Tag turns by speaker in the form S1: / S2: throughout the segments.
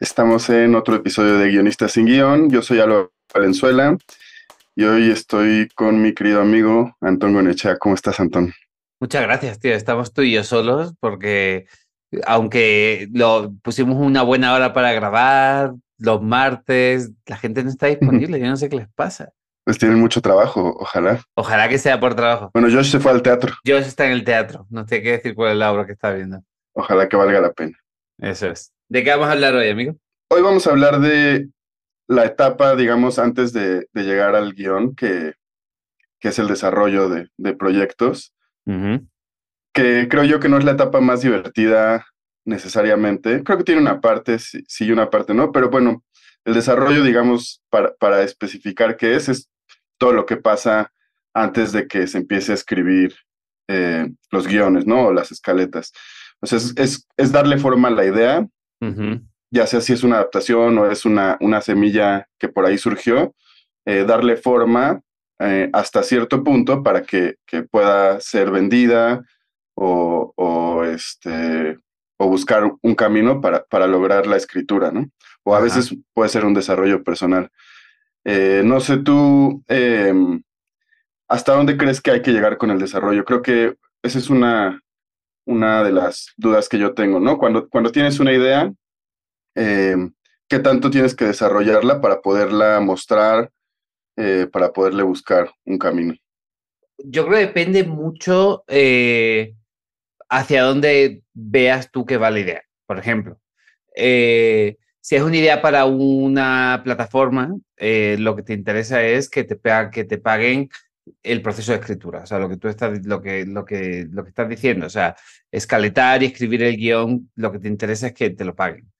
S1: Estamos en otro episodio de Guionistas sin Guión. Yo soy Álvaro Valenzuela y hoy estoy con mi querido amigo Antón Gonechea. ¿Cómo estás, Antón?
S2: Muchas gracias, tío. Estamos tú y yo solos porque aunque lo pusimos una buena hora para grabar los martes, la gente no está disponible. Yo no sé qué les pasa.
S1: Pues tienen mucho trabajo, ojalá.
S2: Ojalá que sea por trabajo.
S1: Bueno, Josh se fue al teatro.
S2: Josh está en el teatro. No sé qué decir cuál es la obra que está viendo.
S1: Ojalá que valga la pena.
S2: Eso es. ¿De qué vamos a hablar hoy, amigo?
S1: Hoy vamos a hablar de la etapa, digamos, antes de, de llegar al guion, que, que, es el desarrollo de, de proyectos, uh -huh. que creo yo que no es la etapa más divertida necesariamente. Creo que tiene una parte, sí, sí y una parte no, pero bueno, el desarrollo, digamos, para, para especificar qué es, es todo lo que pasa antes de que se empiece a escribir eh, los guiones, ¿no? O las escaletas. Sea, es, es, es darle forma a la idea, Uh -huh. ya sea si es una adaptación o es una, una semilla que por ahí surgió, eh, darle forma eh, hasta cierto punto para que, que pueda ser vendida o, o, este, o buscar un camino para, para lograr la escritura, ¿no? O a Ajá. veces puede ser un desarrollo personal. Eh, no sé tú, em, ¿hasta dónde crees que hay que llegar con el desarrollo? Creo que esa es una, una de las dudas que yo tengo, ¿no? Cuando, cuando tienes una idea, eh, ¿qué tanto tienes que desarrollarla para poderla mostrar, eh, para poderle buscar un camino?
S2: Yo creo que depende mucho eh, hacia dónde veas tú que va la idea. Por ejemplo, si es una idea para una plataforma, lo que te interesa es que te, que te paguen el proceso de escritura, o sea, lo que tú estás, lo que, lo que, lo que estás diciendo, o sea, escaletar y escribir el guion, lo que te interesa es que te lo paguen.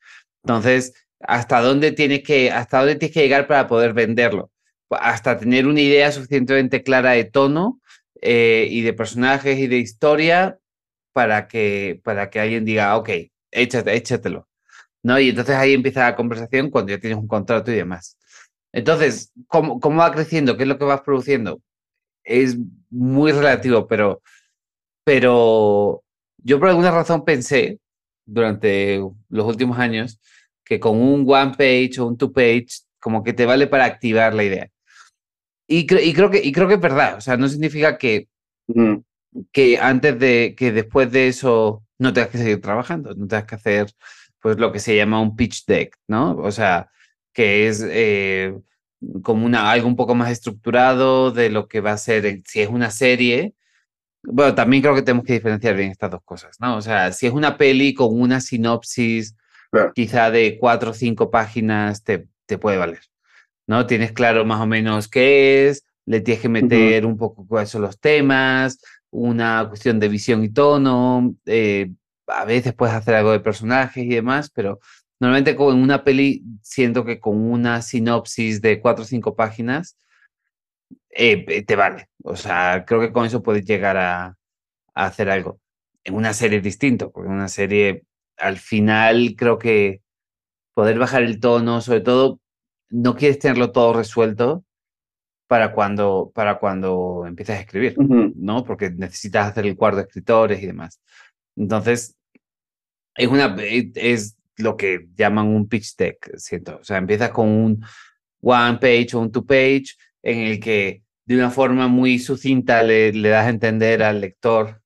S2: Entonces, ¿hasta dónde tienes que, hasta dónde tienes que llegar para poder venderlo? Hasta tener una idea suficientemente clara de tono eh, y de personajes y de historia para que, para que alguien diga, ok, échate, échatelo. ¿No? Y entonces ahí empieza la conversación cuando ya tienes un contrato y demás. Entonces, ¿cómo, cómo va creciendo? ¿Qué es lo que vas produciendo? Es muy relativo, pero, pero yo por alguna razón pensé durante los últimos años que con un one page o un two page como que te vale para activar la idea. Y, cre y creo, que, y creo que es verdad, o sea, no significa que, mm. que antes de, que después de eso no tengas que seguir trabajando, no tengas que hacer pues lo que se llama un pitch deck, ¿no? O sea, que es... Eh, como una, algo un poco más estructurado de lo que va a ser, si es una serie, bueno, también creo que tenemos que diferenciar bien estas dos cosas, ¿no? O sea, si es una peli con una sinopsis claro. quizá de cuatro o cinco páginas, te, te, puede valer, ¿no? Tienes claro más o menos qué es, le tienes que meter uh -huh. un poco cuáles son los temas, una cuestión de visión y tono, eh, a veces puedes hacer algo de personajes y demás, pero Normalmente con una peli siento que con una sinopsis de cuatro o cinco páginas eh, te vale. O sea, creo que con eso puedes llegar a, a, hacer algo. En una serie es distinto, porque en una serie al final creo que poder bajar el tono, sobre todo, no quieres tenerlo todo resuelto para cuando, para cuando empieces a escribir, uh -huh. ¿no? Porque necesitas hacer el cuarto de escritores y demás. Entonces, es una, es lo que llaman un pitch deck, siento. O sea, empiezas con un one page o un two page en el que de una forma muy sucinta le, le das a entender al lector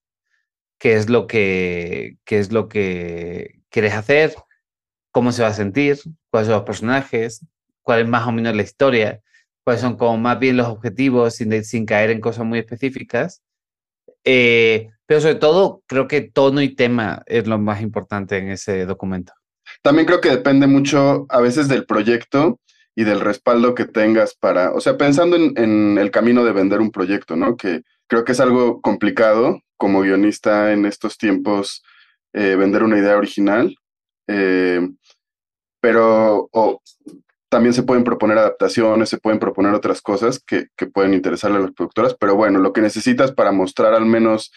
S2: qué es lo que, qué es lo que quieres hacer, cómo se va a sentir, cuáles son los personajes, cuál es más o menos la historia, cuáles son como más bien los objetivos sin, sin caer en cosas muy específicas. Eh, pero sobre todo, creo que tono y tema es lo más importante en ese documento.
S1: También creo que depende mucho a veces del proyecto y del respaldo que tengas para, o sea, pensando en, en, el camino de vender un proyecto, ¿no? Que creo que es algo complicado como guionista en estos tiempos, eh, vender una idea original. Eh, pero también se pueden proponer adaptaciones, se pueden proponer otras cosas que, que, pueden interesarle a las productoras, pero bueno, lo que necesitas para mostrar al menos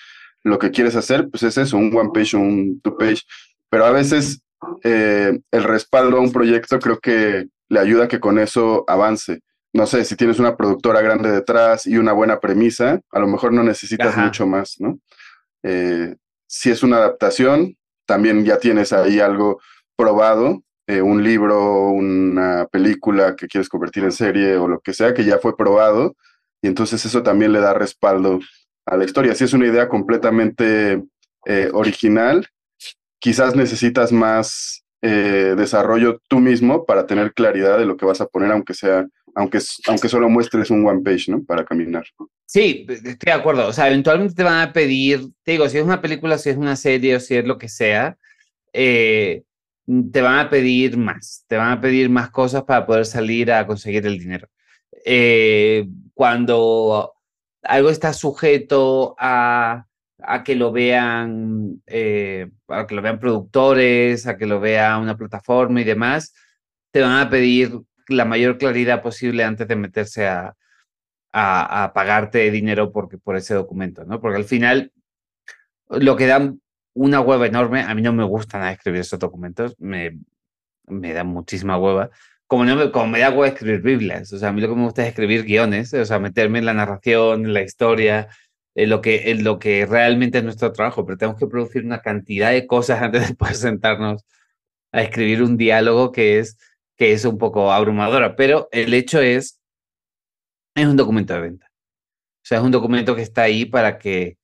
S1: lo que quieres hacer, pues es eso, un one page un two page, pero a veces eh, el respaldo a un proyecto creo que le ayuda a que con eso avance. No sé, si tienes una productora grande detrás y una buena premisa, a lo mejor no necesitas mucho más, ¿no? Eh, si es una adaptación, también ya tienes ahí algo probado, eh, un libro, una película que quieres convertir en serie o lo que sea, que ya fue probado, y entonces eso también le da respaldo a la historia. Si es una idea completamente original, quizás necesitas más eh, desarrollo tú mismo para tener claridad de lo que vas a poner, aunque sea, aunque, aunque solo muestres un one page, ¿no? Para caminar.
S2: Sí, estoy de acuerdo. O sea, eventualmente te van a pedir, te digo, si es una película, si es una serie o si es lo que sea, eh, te van a pedir más, te van a pedir más cosas para poder salir a conseguir el dinero. Eh, cuando algo está sujeto a a que lo vean, eh, a que lo vean productores, a que lo vea una plataforma y demás, te van a pedir la mayor claridad posible antes de meterse a, a, pagarte dinero porque, por ese documento, ¿no? Porque al final lo que dan una hueva enorme, a mí no me gusta nada escribir esos documentos, me, me da muchísima hueva, como, no me, como me da hueva escribir Biblias, o sea, a mí lo que me gusta es escribir guiones, o sea, meterme en la narración, en la historia, en lo, que, en lo que realmente es nuestro trabajo, pero tenemos que producir una cantidad de cosas antes de poder sentarnos a escribir un diálogo que es, que es un poco abrumadora. Pero el hecho es, es un documento de venta. O sea, es un documento que está ahí para que,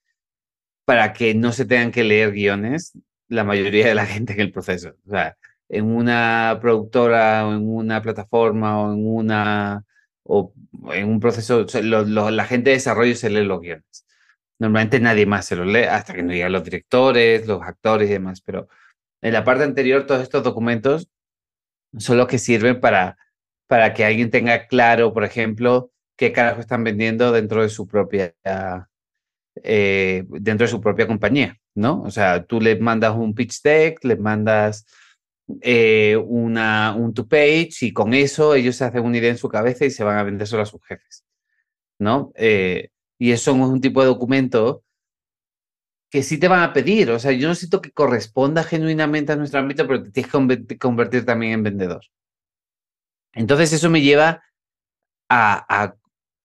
S2: para que no se tengan que leer guiones la mayoría de la gente en el proceso. O sea, en una productora o en una plataforma o en una o en un proceso, la gente de desarrollo se lee los guiones. Normalmente nadie más se lo lee hasta que no llegan los directores, los actores y demás, pero en la parte anterior todos estos documentos son los que sirven para, para que alguien tenga claro, por ejemplo, qué carajo están vendiendo dentro de su propia eh, dentro de su propia compañía, ¿no? O sea, tú le mandas un pitch deck, le mandas eh, una, un two-page y con eso ellos se hacen una idea en su cabeza y se van a vender solo a sus jefes, ¿no? Eh, y eso es un tipo de documento que sí te van a pedir. O sea, yo no siento que corresponda genuinamente a nuestro ámbito, pero te tienes que convertir también en vendedor. Entonces eso me lleva a,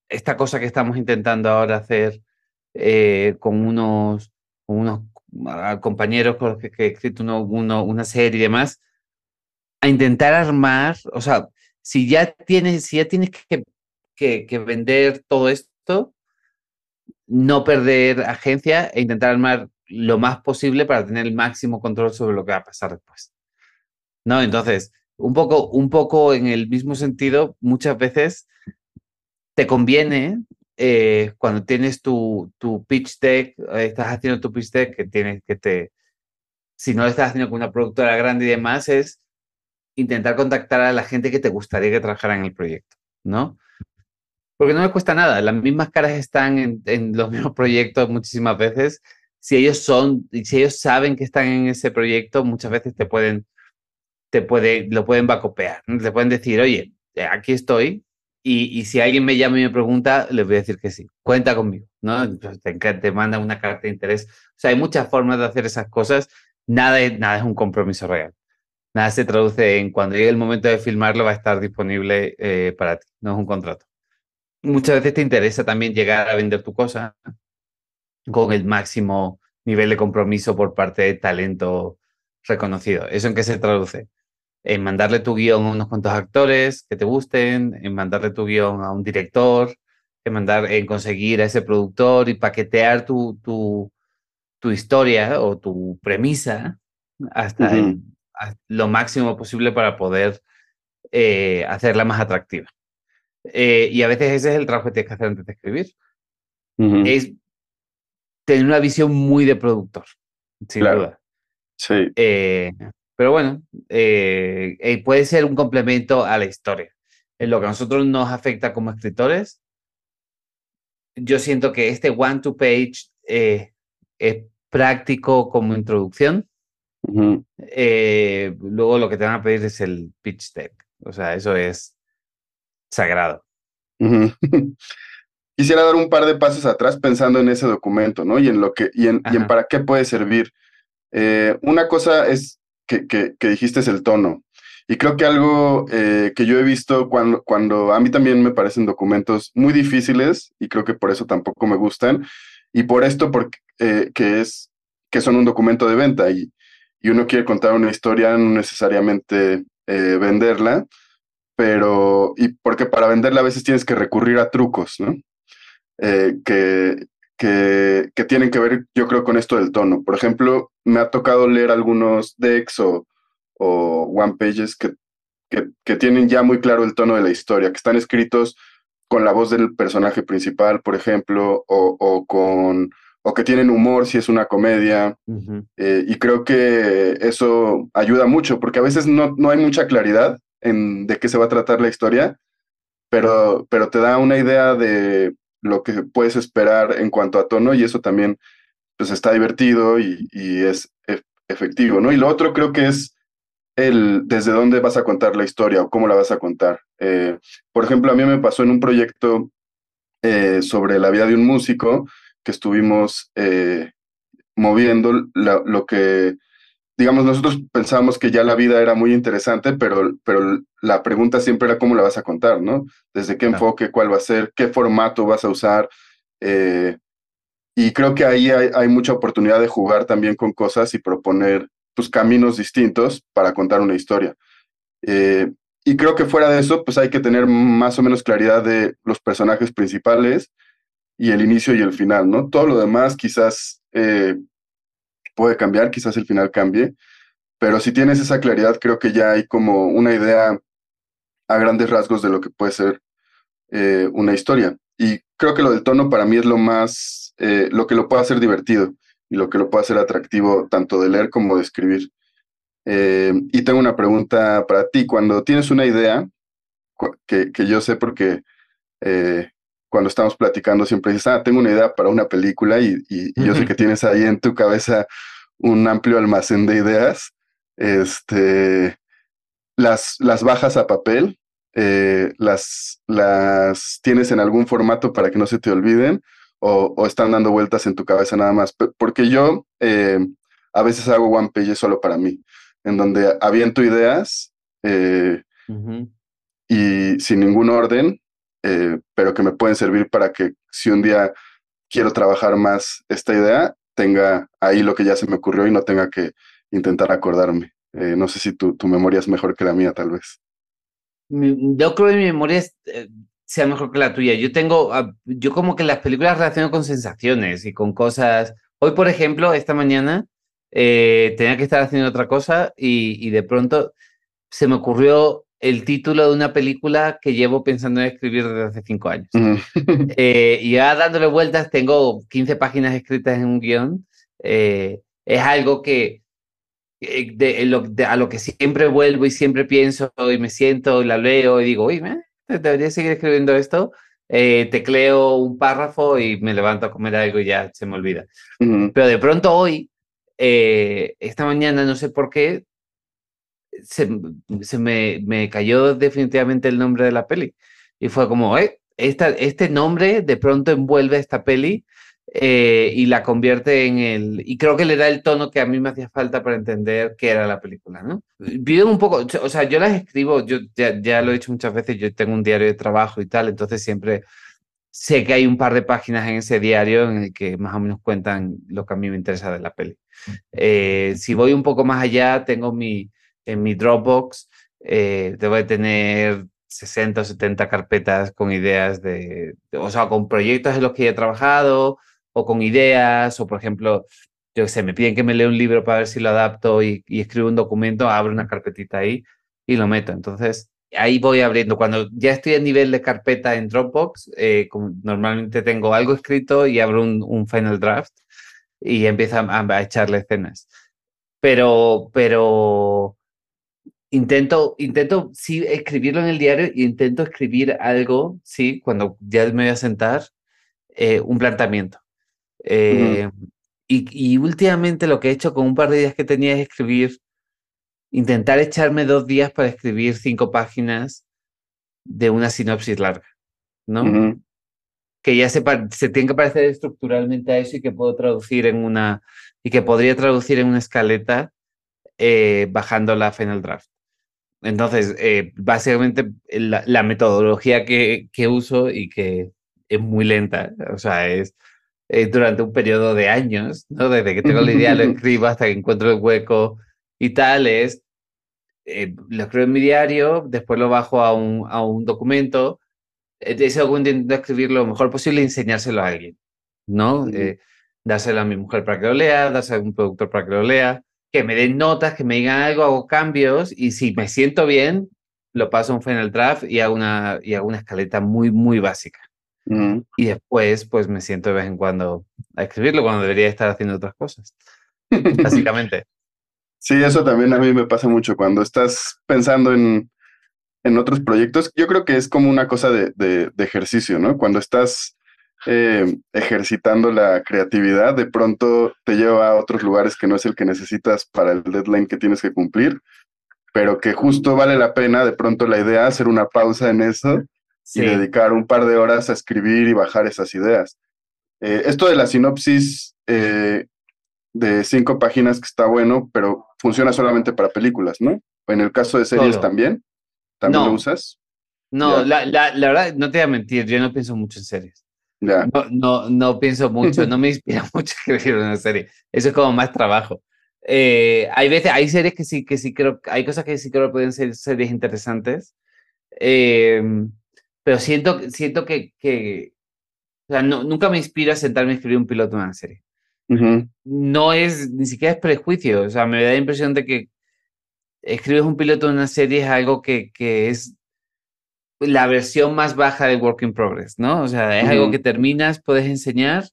S2: esta cosa que estamos intentando ahora hacer eh, con unos, unos compañeros con los que, he escrito uno, una serie y demás, a intentar armar, o sea, si ya tienes, si ya tienes que, que vender todo esto, no perder agencia e intentar armar lo más posible para tener el máximo control sobre lo que va a pasar después. ¿No? Entonces, un poco, un poco en el mismo sentido, muchas veces te conviene eh, cuando tienes tu, tu pitch deck, eh, estás haciendo tu pitch deck, que tienes que te, si no lo estás haciendo con una productora grande y demás, es intentar contactar a la gente que te gustaría que trabajara en el proyecto, ¿no? Porque no me cuesta nada. Las mismas caras están en, los mismos proyectos muchísimas veces. Si ellos son, si ellos saben que están en ese proyecto, muchas veces te pueden, te puede, lo pueden bacopear. Te pueden decir, oye, eh, aquí estoy. Y, si alguien me llama y me pregunta, les voy a decir que sí. Cuenta conmigo, ¿no? te, te manda una carta de interés. O sea, hay muchas formas de hacer esas cosas. Nada es, nada es un compromiso real. Nada se traduce en cuando llegue el momento de filmarlo va a estar disponible eh, para ti. No es un contrato muchas veces te interesa también llegar a vender tu cosa con el máximo nivel de compromiso por parte de talento reconocido. ¿Eso en qué se traduce? En mandarle tu guion a unos cuantos actores que te gusten, en mandarle tu guion a un director, en, mandar, en conseguir a ese productor y paquetear tu, tu, tu historia o tu premisa hasta lo máximo posible para poder eh, hacerla más atractiva. Eh, y a veces ese es el trabajo que tienes que hacer antes de escribir. Es tener una visión muy de productor, sin duda.
S1: Sí.
S2: Eh, pero bueno, eh, puede ser un complemento a la historia. En lo que a nosotros nos afecta como escritores, yo siento que este one-to-page es práctico como introducción, Eh, luego lo que te van a pedir es el pitch deck. O sea, eso es sagrado.
S1: Quisiera dar un par de pasos atrás pensando en ese documento, ¿no? Y en lo que, y en, para qué puede servir. Eh, una cosa es que, que, dijiste es el tono. Y creo que algo eh, que yo he visto cuando, cuando a mí también me parecen documentos muy difíciles, y creo que por eso tampoco me gustan, y por esto porque, eh, que es que son un documento de venta y, y uno quiere contar una historia, no necesariamente venderla, pero y porque para venderla a veces tienes que recurrir a trucos, ¿no? Eh, que, que, que, tienen que ver, yo creo, con esto del tono. Por ejemplo, me ha tocado leer algunos decks o, o one pages que, que, que, tienen ya muy claro el tono de la historia, que están escritos con la voz del personaje principal, por ejemplo, o, o con o que tienen humor si es una comedia. Eh, y creo que eso ayuda mucho, porque a veces no, no hay mucha claridad en de qué se va a tratar la historia, pero, pero te da una idea de, lo que puedes esperar en cuanto a tono y eso también pues está divertido y, es efectivo, ¿no? Y lo otro creo que es el desde dónde vas a contar la historia o cómo la vas a contar. Eh, por ejemplo, a mí me pasó en un proyecto eh, sobre la vida de un músico que estuvimos eh, moviendo lo que digamos, nosotros pensábamos que ya la vida era muy interesante, pero, pero la pregunta siempre era cómo la vas a contar, ¿no? Desde qué enfoque, cuál va a ser, qué formato vas a usar. Eh, y creo que ahí hay, mucha oportunidad de jugar también con cosas y proponer pues, caminos distintos para contar una historia. Eh, y creo que fuera de eso, pues hay que tener más o menos claridad de los personajes principales y el inicio y el final, ¿no? Todo lo demás quizás eh, puede cambiar, quizás el final cambie, pero si tienes esa claridad, creo que ya hay como una idea a grandes rasgos de lo que puede ser eh, una historia. Y creo que lo del tono para mí es lo más, eh, lo que lo puede hacer divertido y lo que lo puede hacer atractivo tanto de leer como de escribir. Eh, y tengo una pregunta para ti. Cuando tienes una idea, que, que yo sé porque cuando estamos platicando siempre dices, ah, tengo una idea para una película y, yo sé que tienes ahí en tu cabeza un amplio almacén de ideas. Este, las, las bajas a papel, eh, las, las tienes en algún formato para que no se te olviden o, están dando vueltas en tu cabeza nada más. Porque yo eh, a veces hago one page solo para mí, en donde aviento ideas eh, y sin ningún orden eh, pero que me pueden servir para que si un día quiero trabajar más esta idea, tenga ahí lo que ya se me ocurrió y no tenga que intentar acordarme. Eh, no sé si tu, tu, memoria es mejor que la mía, tal vez.
S2: Yo creo que mi memoria eh, sea mejor que la tuya. Yo tengo, ah, yo como que las películas relaciono con sensaciones y con cosas. Hoy, por ejemplo, esta mañana tenía que estar haciendo otra cosa y de pronto se me ocurrió el título de una película que llevo pensando en escribir desde hace cinco años. Eh, y ya dándole vueltas, tengo 15 páginas escritas en un guion. Eh, es algo que de, a lo que siempre vuelvo y siempre pienso y me siento y la leo y digo, uy, debería seguir escribiendo esto. Eh, tecleo un párrafo y me levanto a comer algo y ya se me olvida. Pero de pronto hoy, esta mañana, no sé por qué, se, se me, me, cayó definitivamente el nombre de la peli. Y fue como, eh, esta, este nombre de pronto envuelve esta peli eh, y la convierte en el... Y creo que le da el tono que a mí me hacía falta para entender qué era la película, ¿no? Viven un poco, o sea, yo las escribo, yo ya, ya lo he dicho muchas veces, yo tengo un diario de trabajo y tal, entonces siempre sé que hay un par de páginas en ese diario en el que más o menos cuentan lo que a mí me interesa de la peli. Eh, si voy un poco más allá, tengo mi, en mi Dropbox eh, debo de tener 60 o 70 carpetas con ideas de, o sea, con proyectos en los que he trabajado o con ideas, o por ejemplo, yo sé, me piden que me lea un libro para ver si lo adapto y, escribo un documento, abro una carpetita ahí y lo meto. Entonces, ahí voy abriendo. Cuando ya estoy a nivel de carpeta en Dropbox, eh, normalmente tengo algo escrito y abro un, final draft y empiezo a, a, echarle escenas. Pero, pero intento, intento sí escribirlo en el diario intento escribir algo, sí, cuando ya me voy a sentar, eh, un planteamiento. Eh, Y, y, últimamente lo que he hecho con un par de días que tenía es escribir, intentar echarme dos días para escribir cinco páginas de una sinopsis larga, ¿no? Que ya se, se tiene que parecer estructuralmente a eso y que puedo traducir en una, y que podría traducir en una escaleta eh, bajando la Final Draft. Entonces, eh, básicamente la, metodología que, que, uso y que es muy lenta, o sea, es durante un periodo de años, ¿no? Desde que tengo la idea, lo escribo hasta que encuentro el hueco y tal, es, eh, lo escribo en mi diario, después lo bajo a un, a un documento, ese documento intento escribir lo mejor posible y enseñárselo a alguien, ¿no? dárselo a mi mujer para que lo lea, dárselo a un productor para que lo lea, que me den notas, que me digan algo, hago cambios y si me siento bien, lo paso a un final draft y hago una, y hago una escaleta muy, muy básica. Y después, pues me siento de vez en cuando a escribirlo cuando debería estar haciendo otras cosas. Básicamente.
S1: Sí, eso también a mí me pasa mucho cuando estás pensando en, en otros proyectos. Yo creo que es como una cosa de, de, de ejercicio, ¿no? Cuando estás eh, ejercitando la creatividad, de pronto te lleva a otros lugares que no es el que necesitas para el deadline que tienes que cumplir, pero que justo vale la pena de pronto la idea hacer una pausa en eso y dedicar un par de horas a escribir y bajar esas ideas. Eh, esto de la sinopsis eh, de cinco páginas que está bueno, pero funciona solamente para películas, ¿no? En el caso de series también, ¿también lo usas?
S2: No, la, la, la, verdad, no te voy a mentir, yo no pienso mucho en series. No, no, no pienso mucho, no me inspira mucho escribir una serie. Eso es como más trabajo. Eh, hay veces, hay series que sí, que sí creo, hay cosas que sí creo que pueden ser series interesantes. Eh, pero siento, siento que, que o sea, no, nunca me inspira sentarme a escribir un piloto de una serie. No es, ni siquiera es prejuicio, o sea, me da la impresión de que escribes un piloto de una serie es algo que, que es la versión más baja de Work in Progress, ¿no? O sea, es algo que terminas, puedes enseñar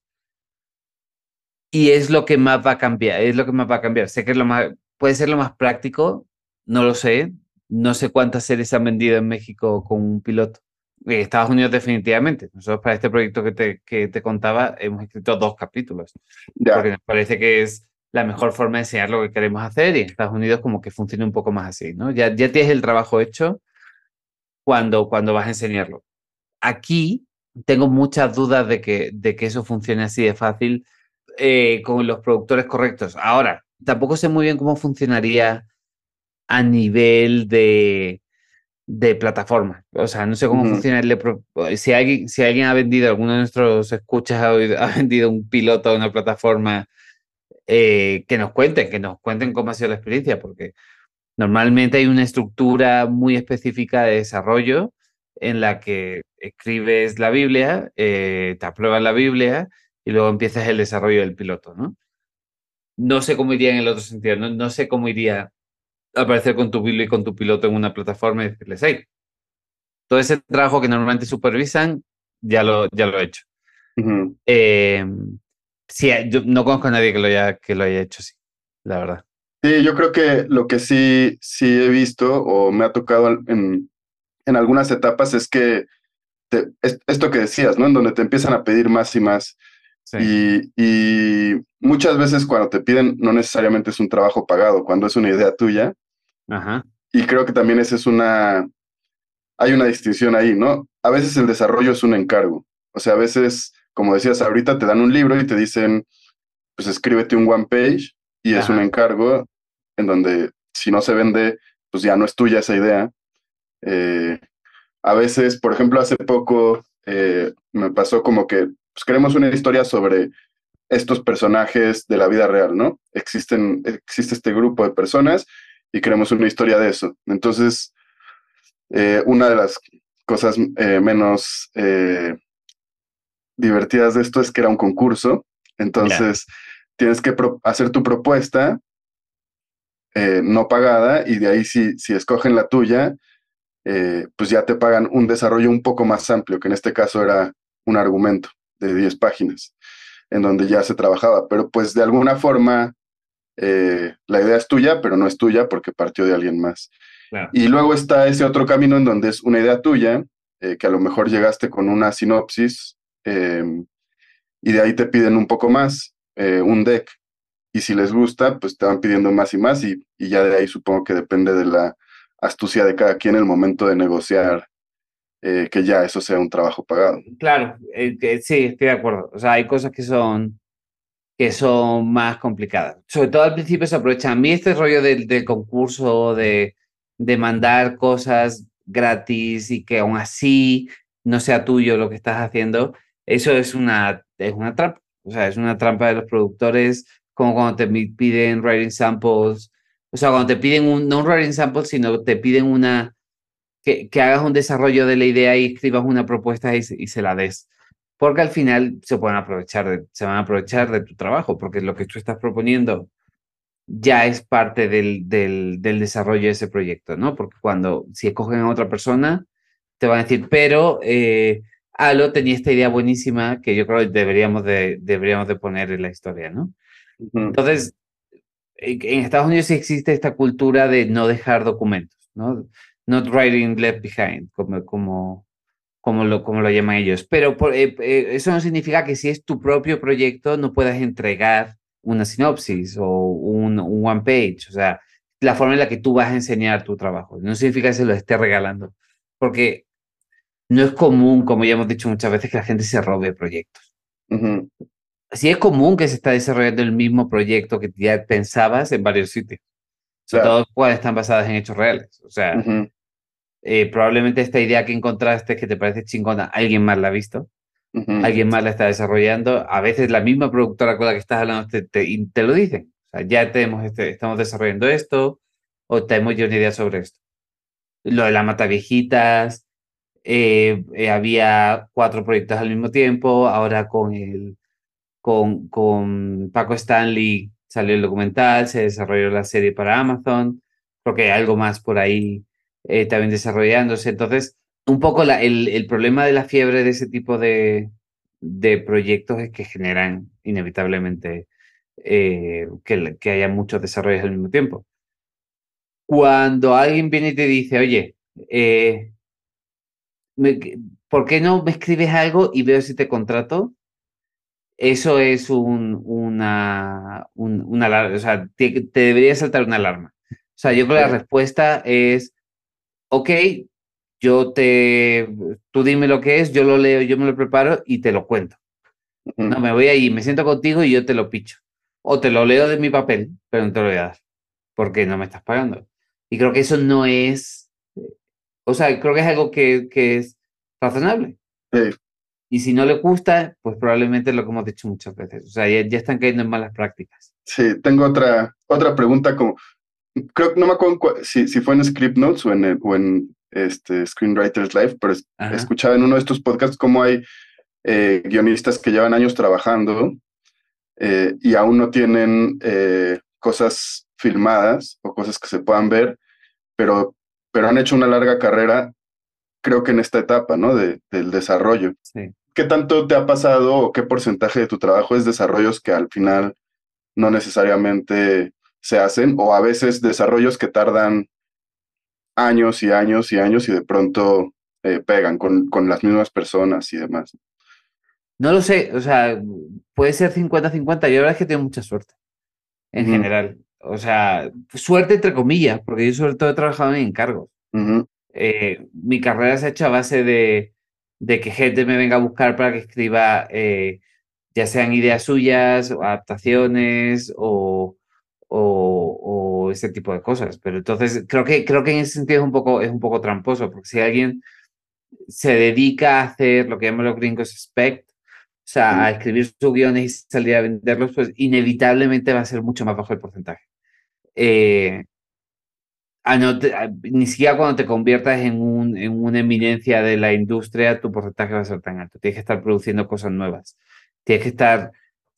S2: y es lo que más va a cambiar, es lo que más va a cambiar. Sé que es lo más, puede ser lo más práctico, no lo sé. No sé cuántas series han vendido en México con un piloto. En Estados Unidos definitivamente. Nosotros para este proyecto que te, que te contaba hemos escrito dos capítulos. Porque nos parece que es la mejor forma de enseñar lo que queremos hacer y en Estados Unidos como que funciona un poco más así, ¿no? Ya, ya tienes el trabajo hecho cuando, cuando vas a enseñarlo. Aquí tengo muchas dudas de que, de que eso funcione así de fácil eh, con los productores correctos. Ahora, tampoco sé muy bien cómo funcionaría a nivel de, de plataforma. O sea, no sé cómo funciona el si alguien, si alguien ha vendido, alguno de nuestros escuchas ha, vendido un piloto a una plataforma, eh, que nos cuenten, que nos cuenten cómo ha sido la experiencia, porque Normalmente hay una estructura muy específica de desarrollo en la que escribes la Biblia, eh, te apruebas la Biblia y luego empiezas el desarrollo del piloto, ¿no? No sé cómo iría en el otro sentido, no, sé cómo iría aparecer con tu Biblia y con tu piloto en una plataforma y decirles, hey, todo ese trabajo que normalmente supervisan, ya lo, ya lo he hecho. Em, sí, yo no conozco a nadie que lo haya, que lo haya hecho así, la verdad.
S1: Sí, yo creo que lo que sí, sí he visto o me ha tocado en, en algunas etapas es que esto que decías, ¿no? En donde te empiezan a pedir más y más. Y, y, muchas veces cuando te piden no necesariamente es un trabajo pagado, cuando es una idea tuya. Ajá. Y creo que también esa es una, hay una distinción ahí, ¿no? A veces el desarrollo es un encargo. O sea, a veces, como decías ahorita, te dan un libro y te dicen, pues escríbete un one page y es un encargo en donde si no se vende, pues ya no es tuya esa idea. Eh, a veces, por ejemplo, hace poco eh, me pasó como que pues, queremos una historia sobre estos personajes de la vida real, ¿no? Existen, existe este grupo de personas y queremos una historia de eso. Entonces, eh, una de las cosas menos divertidas de esto es que era un concurso. Entonces, tienes que hacer tu propuesta eh, no pagada y de ahí si, si escogen la tuya, eh, pues ya te pagan un desarrollo un poco más amplio, que en este caso era un argumento de 10 páginas, en donde ya se trabajaba. Pero pues de alguna forma eh, la idea es tuya, pero no es tuya porque partió de alguien más. Y luego está ese otro camino en donde es una idea tuya, que a lo mejor llegaste con una sinopsis em, y de ahí te piden un poco más un deck y si les gusta, pues te van pidiendo más y más y, y, ya de ahí supongo que depende de la astucia de cada quien en el momento de negociar eh, que ya eso sea un trabajo pagado.
S2: Claro, eh, sí, estoy de acuerdo. O sea, hay cosas que son que son más complicadas. Sobre todo al principio se aprovecha. A mí este rollo del, del concurso, de, de mandar cosas gratis y que aún así no sea tuyo lo que estás haciendo, eso es una, es una trampa. O sea, es una trampa de los productores, como cuando te piden writing samples. O sea, cuando te piden un, no un writing sample, sino te piden una, que, que hagas un desarrollo de la idea y escribas una propuesta y, y se la des porque al final se pueden aprovechar, de, se van a aprovechar de tu trabajo, porque lo que tú estás proponiendo ya es parte del, del, del desarrollo de ese proyecto, ¿no? Porque cuando, si escogen a otra persona, te van a decir, pero eh, Alo tenía esta idea buenísima que yo creo que deberíamos de, deberíamos de poner en la historia, ¿no? Entonces, en Estados Unidos sí existe esta cultura de no dejar documentos, ¿no? Not writing left behind, como, como, como lo, como lo llaman ellos. Pero eh, eh, eso no significa que si es tu propio proyecto no puedas entregar una sinopsis o un, un, one page, o sea, la forma en la que tú vas a enseñar tu trabajo. No significa que se lo esté regalando, porque no es común, como ya hemos dicho muchas veces, que la gente se robe proyectos. Uh Sí es común que se está desarrollando el mismo proyecto que ya pensabas en varios sitios. Sobre todo cuando están basadas en hechos reales. O sea, eh, probablemente esta idea que encontraste que te parece chingona, alguien más la ha visto, alguien más la está desarrollando. A veces la misma productora con la que estás hablando te, te, te lo dicen. O sea, ya tenemos este, estamos desarrollando esto o tenemos ya una idea sobre esto. Lo de la mata viejitas, eh, eh, había cuatro proyectos al mismo tiempo, ahora con, el, con, con Paco Stanley salió el documental, se desarrolló la serie para Amazon, creo que hay algo más por ahí eh, también desarrollándose. Entonces, un poco el, el, problema de la fiebre de ese tipo de, de proyectos es que generan inevitablemente eh, que, que, haya muchos desarrollos al mismo tiempo. Cuando alguien viene y te dice, oye, eh, ¿por qué no me escribes algo y veo si te contrato? Eso es un, una, un, una, o sea, te, te, debería saltar una alarma. O sea, yo creo que la respuesta es, ok, yo te, tú dime lo que es, yo lo leo, yo me lo preparo y te lo cuento. No, me voy ahí, me siento contigo y yo te lo picho. O te lo leo de mi papel, pero no te lo voy a dar, porque no me estás pagando. Y creo que eso no es, o sea, creo que es algo que, que es razonable.
S1: Sí.
S2: Y si no le gusta, pues probablemente lo que hemos dicho muchas veces. O sea, ya, ya están cayendo en malas prácticas.
S1: Sí, tengo otra, otra pregunta como, creo que no me acuerdo si, si, fue en Script Notes o en, o en este, Screenwriters Live, pero Ajá. escuchaba en uno de estos podcasts cómo hay eh, guionistas que llevan años trabajando eh, y aún no tienen eh, cosas filmadas o cosas que se puedan ver, pero, pero han hecho una larga carrera, creo que en esta etapa, ¿no? De, del desarrollo.
S2: Sí.
S1: ¿Qué tanto te ha pasado o qué porcentaje de tu trabajo es desarrollos que al final no necesariamente se hacen o a veces desarrollos que tardan años y años y años y de pronto eh, pegan con, con, las mismas personas y demás.
S2: No lo sé, o sea, puede ser 50-50. Yo la verdad es que tengo mucha suerte en uh -huh. general. O sea, suerte entre comillas, porque yo sobre todo he trabajado en encargos.
S1: Uh -huh.
S2: Eh, mi carrera se ha hecho a base de, de, que gente me venga a buscar para que escriba, eh, ya sean ideas suyas, o adaptaciones o, o, o, ese tipo de cosas. Pero entonces creo que, creo que en ese sentido es un, poco, es un poco tramposo, porque si alguien se dedica a hacer lo que llaman los gringos spec, o sea, a escribir sus guiones y salir a venderlos, pues inevitablemente va a ser mucho más bajo el porcentaje. Eh, a no te, a, ni siquiera cuando te conviertas en, un, en una eminencia de la industria, tu porcentaje va a ser tan alto. Tienes que estar produciendo cosas nuevas. Tienes que estar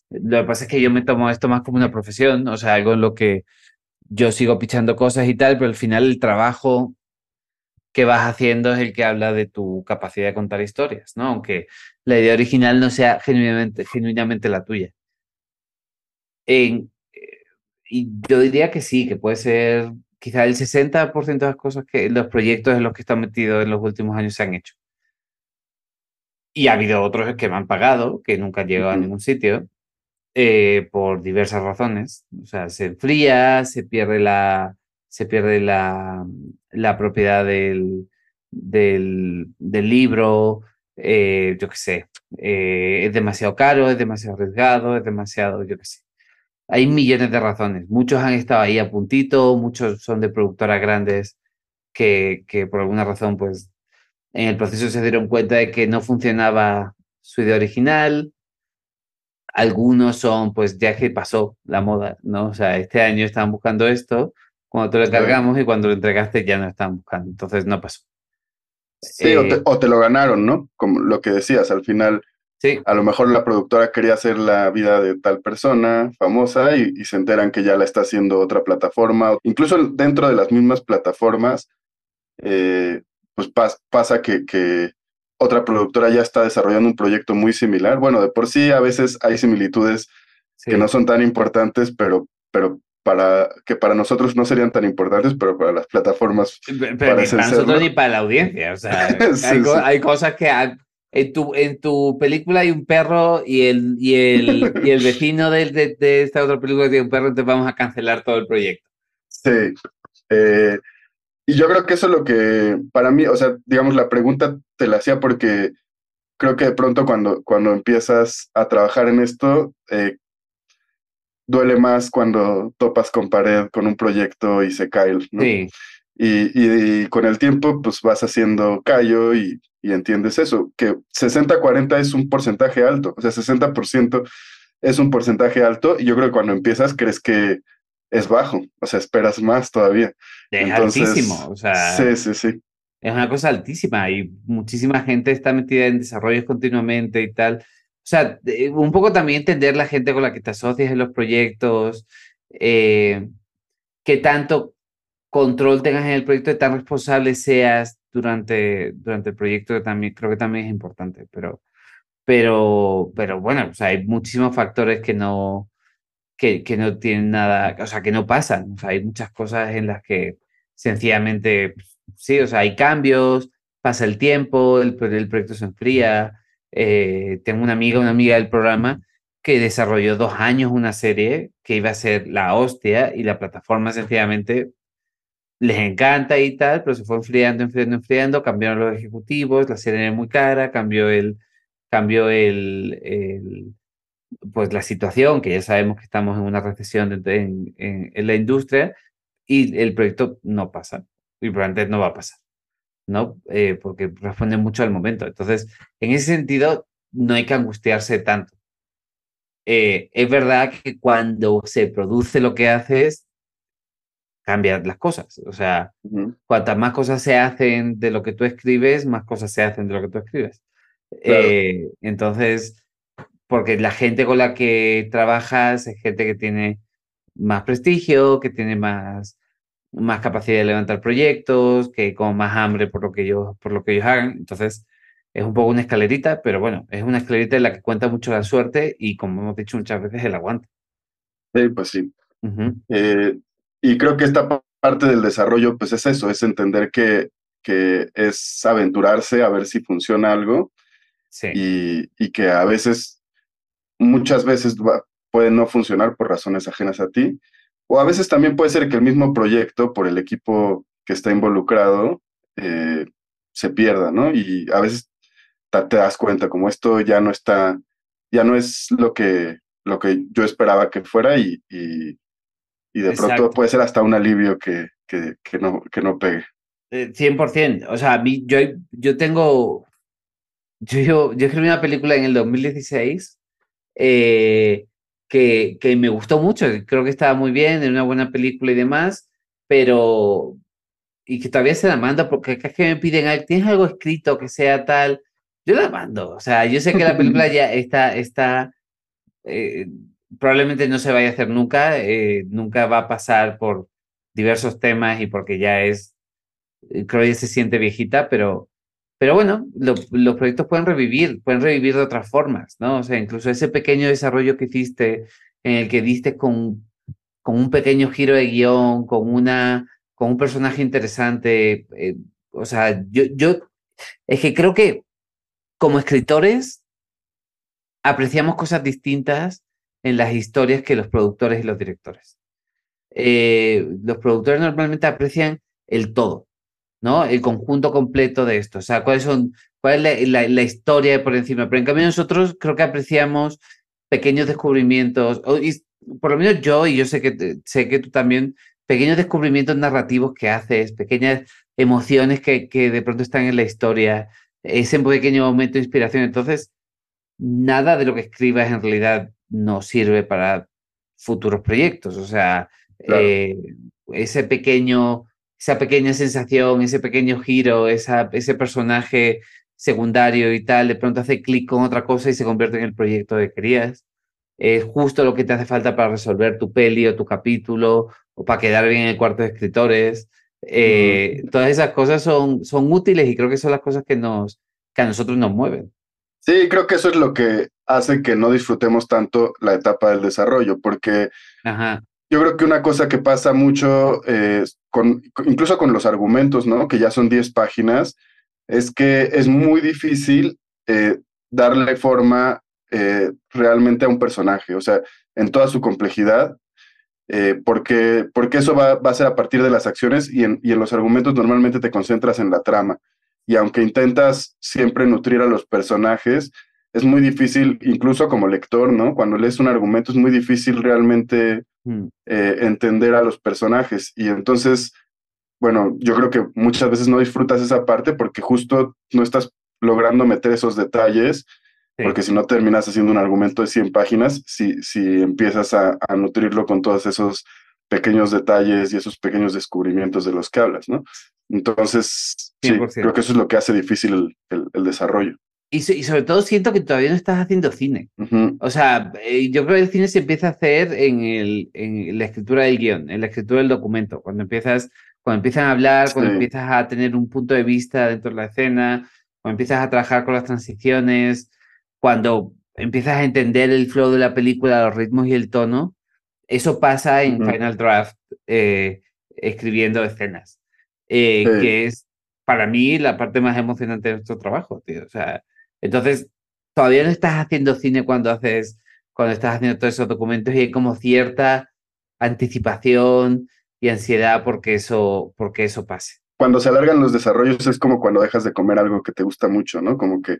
S2: lo que pasa es que yo me tomo esto más como una profesión, o sea, algo en lo que yo sigo pichando cosas y tal, pero al final el trabajo que vas haciendo es el que habla de tu capacidad de contar historias, ¿no? Aunque la idea original no sea genuinamente, genuinamente la tuya. En, y yo diría que sí, que puede ser quizá el 60% de las cosas que los proyectos en los que están metidos en los últimos años se han hecho. Y ha habido otros que me han pagado, que nunca han llegado uh -huh. a ningún sitio, eh, por diversas razones. O sea, se enfría, se pierde la, se pierde la, la propiedad del, del, del libro, eh, yo qué sé, eh, es demasiado caro, es demasiado arriesgado, es demasiado, yo qué sé. Hay millones de razones. Muchos han estado ahí a puntito, muchos son de productoras grandes que, que por alguna razón, pues, en el proceso se dieron cuenta de que no funcionaba su idea original. Algunos son, pues, ya que pasó la moda, ¿no? O sea, este año estaban buscando esto, cuando tú lo cargamos y cuando lo entregaste ya no estaban buscando. Entonces no pasó.
S1: Sí, o, te, o, te, lo ganaron, ¿no? Como lo que decías, al final
S2: Sí.
S1: A lo mejor la productora quería hacer la vida de tal persona famosa y, y, se enteran que ya la está haciendo otra plataforma. Incluso dentro de las mismas plataformas, eh, pues pas, pasa que, que, otra productora ya está desarrollando un proyecto muy similar. Bueno, de por sí a veces hay similitudes sí. que no son tan importantes, pero, pero para que para nosotros no serían tan importantes, pero para las plataformas.
S2: Pero ni para nosotros ni para la audiencia. O sea, sí, hay, sí. hay, cosas que en tu, en tu película hay un perro y el, y el, y el vecino de, de, de, esta otra película tiene un perro, entonces vamos a cancelar todo el proyecto.
S1: Sí. Eh, y yo creo que eso es lo que, para mí, o sea, digamos, la pregunta te la hacía porque creo que de pronto cuando, cuando empiezas a trabajar en esto, eh, duele más cuando topas con pared con un proyecto y se cae, ¿no?
S2: Sí.
S1: Y, y, y, con el tiempo, pues vas haciendo callo y, y entiendes eso, que 60-40 es un porcentaje alto, o sea, 60% es un porcentaje alto y yo creo que cuando empiezas crees que es bajo, o sea, esperas más todavía.
S2: Es Entonces, altísimo, o sea.
S1: Sí, sí, sí.
S2: Es una cosa altísima y muchísima gente está metida en desarrollos continuamente y tal. O sea, un poco también entender la gente con la que te asocias en los proyectos, eh, qué tanto control tengas en el proyecto y tan responsable seas durante, durante el proyecto, que también creo que también es importante, pero, pero, pero bueno, o sea, hay muchísimos factores que no, que, que no tienen nada, o sea, que no pasan, o sea, hay muchas cosas en las que sencillamente, sí, o sea, hay cambios, pasa el tiempo, el, el proyecto se enfría, eh, tengo una amiga, una amiga del programa que desarrolló dos años una serie que iba a ser la hostia y la plataforma sencillamente les encanta y tal, pero se fue enfriando, enfriando, enfriando, cambiaron los ejecutivos, la serie era muy cara, cambió el, cambió el, pues la situación, que ya sabemos que estamos en una recesión en, en, en, la industria, y el proyecto no pasa, y probablemente no va a pasar, ¿no? Eh, porque responde mucho al momento. Entonces, en ese sentido, no hay que angustiarse tanto. Eh, es verdad que cuando se produce lo que haces, cambian las cosas. O sea, uh -huh. cuantas más cosas se hacen de lo que tú escribes, más cosas se hacen de lo que tú escribes. Claro. Eh, entonces, porque la gente con la que trabajas es gente que tiene más prestigio, que tiene más, más capacidad de levantar proyectos, que con más hambre por lo que ellos, por lo que ellos hagan. Entonces, es un poco una escalerita, pero bueno, es una escalerita en la que cuenta mucho la suerte y, como hemos dicho muchas veces, el aguante.
S1: Sí, pues sí.
S2: Uh -huh.
S1: eh, y creo que esta parte del desarrollo, pues es eso, es entender que, que es aventurarse a ver si funciona algo
S2: sí.
S1: y, y, que a veces, muchas veces va, puede no funcionar por razones ajenas a ti, o a veces también puede ser que el mismo proyecto, por el equipo que está involucrado, eh, se pierda, ¿no? Y a veces te, das cuenta como esto ya no está, ya no es lo que, lo que yo esperaba que fuera y, y y de Exacto. pronto puede ser hasta un alivio que, que, que, no, que no pegue.
S2: 100%. O sea, a mí, yo, yo tengo. Yo, yo, escribí una película en el 2016 eh, que, que me gustó mucho. Creo que estaba muy bien, era una buena película y demás, pero. Y que todavía se la mando porque es que me piden, ¿tienes algo escrito que sea tal? Yo la mando. O sea, yo sé que la película ya está. está eh, probablemente no se vaya a hacer nunca, eh, nunca va a pasar por diversos temas y porque ya es, eh, creo que ya se siente viejita, pero, pero bueno, lo, los proyectos pueden revivir, pueden revivir de otras formas, ¿no? O sea, incluso ese pequeño desarrollo que hiciste, en el que diste con, con un pequeño giro de guion, con, una, con un personaje interesante, eh, o sea, yo, yo, es que creo que como escritores apreciamos cosas distintas en las historias que los productores y los directores. Eh, los productores normalmente aprecian el todo, ¿no? El conjunto completo de esto. O sea, cuáles son, cuál es la, historia por encima. Pero en cambio nosotros creo que apreciamos pequeños descubrimientos, y por lo menos yo, y yo sé que, sé que tú también, pequeños descubrimientos narrativos que haces, pequeñas emociones que, que de pronto están en la historia, ese pequeño momento de inspiración. Entonces, nada de lo que escribas en realidad no sirve para futuros proyectos. O sea, eh, ese pequeño, esa pequeña sensación, ese pequeño giro, esa, ese personaje secundario y tal, de pronto hace clic con otra cosa y se convierte en el proyecto que querías. Es justo lo que te hace falta para resolver tu peli o tu capítulo o para quedar bien en el cuarto de escritores. Eh, todas esas cosas son, son útiles y creo que son las cosas que, nos, que a nosotros nos mueven.
S1: Sí, creo que eso es lo que hace que no disfrutemos tanto la etapa del desarrollo, porque yo creo que una cosa que pasa mucho, eh, con, incluso con los argumentos, ¿no? Que ya son 10 páginas, es que es muy difícil eh, darle forma eh, realmente a un personaje, o sea, en toda su complejidad, porque, porque eso va, va, a ser a partir de las acciones y en, y en los argumentos normalmente te concentras en la trama y aunque intentas siempre nutrir a los personajes, es muy difícil, incluso como lector, ¿no? Cuando lees un argumento es muy difícil realmente mm. eh, entender a los personajes. Y entonces, bueno, yo creo que muchas veces no disfrutas esa parte porque justo no estás logrando meter esos detalles, porque si no terminas haciendo un argumento de 100 páginas, si, si empiezas a, a nutrirlo con todos esos pequeños detalles y esos pequeños descubrimientos de los que hablas, ¿no? Entonces, sí, creo que eso es lo que hace difícil el, desarrollo.
S2: Y, sobre todo siento que todavía no estás haciendo cine. O sea, eh, yo creo que el cine se empieza a hacer en, el, en la escritura del guion, en la escritura del documento, cuando empiezas, cuando empiezan a hablar, cuando empiezas a tener un punto de vista dentro de la escena, cuando empiezas a trabajar con las transiciones, cuando empiezas a entender el flow de la película, los ritmos y el tono. Eso pasa en Final Draft, eh, escribiendo escenas. Eh, que es para mí la parte más emocionante de nuestro trabajo, tío. O sea, entonces, todavía no estás haciendo cine cuando haces, cuando estás haciendo todos esos documentos y hay como cierta anticipación y ansiedad porque eso, porque eso pase.
S1: Cuando se alargan los desarrollos es como cuando dejas de comer algo que te gusta mucho, ¿no? Como que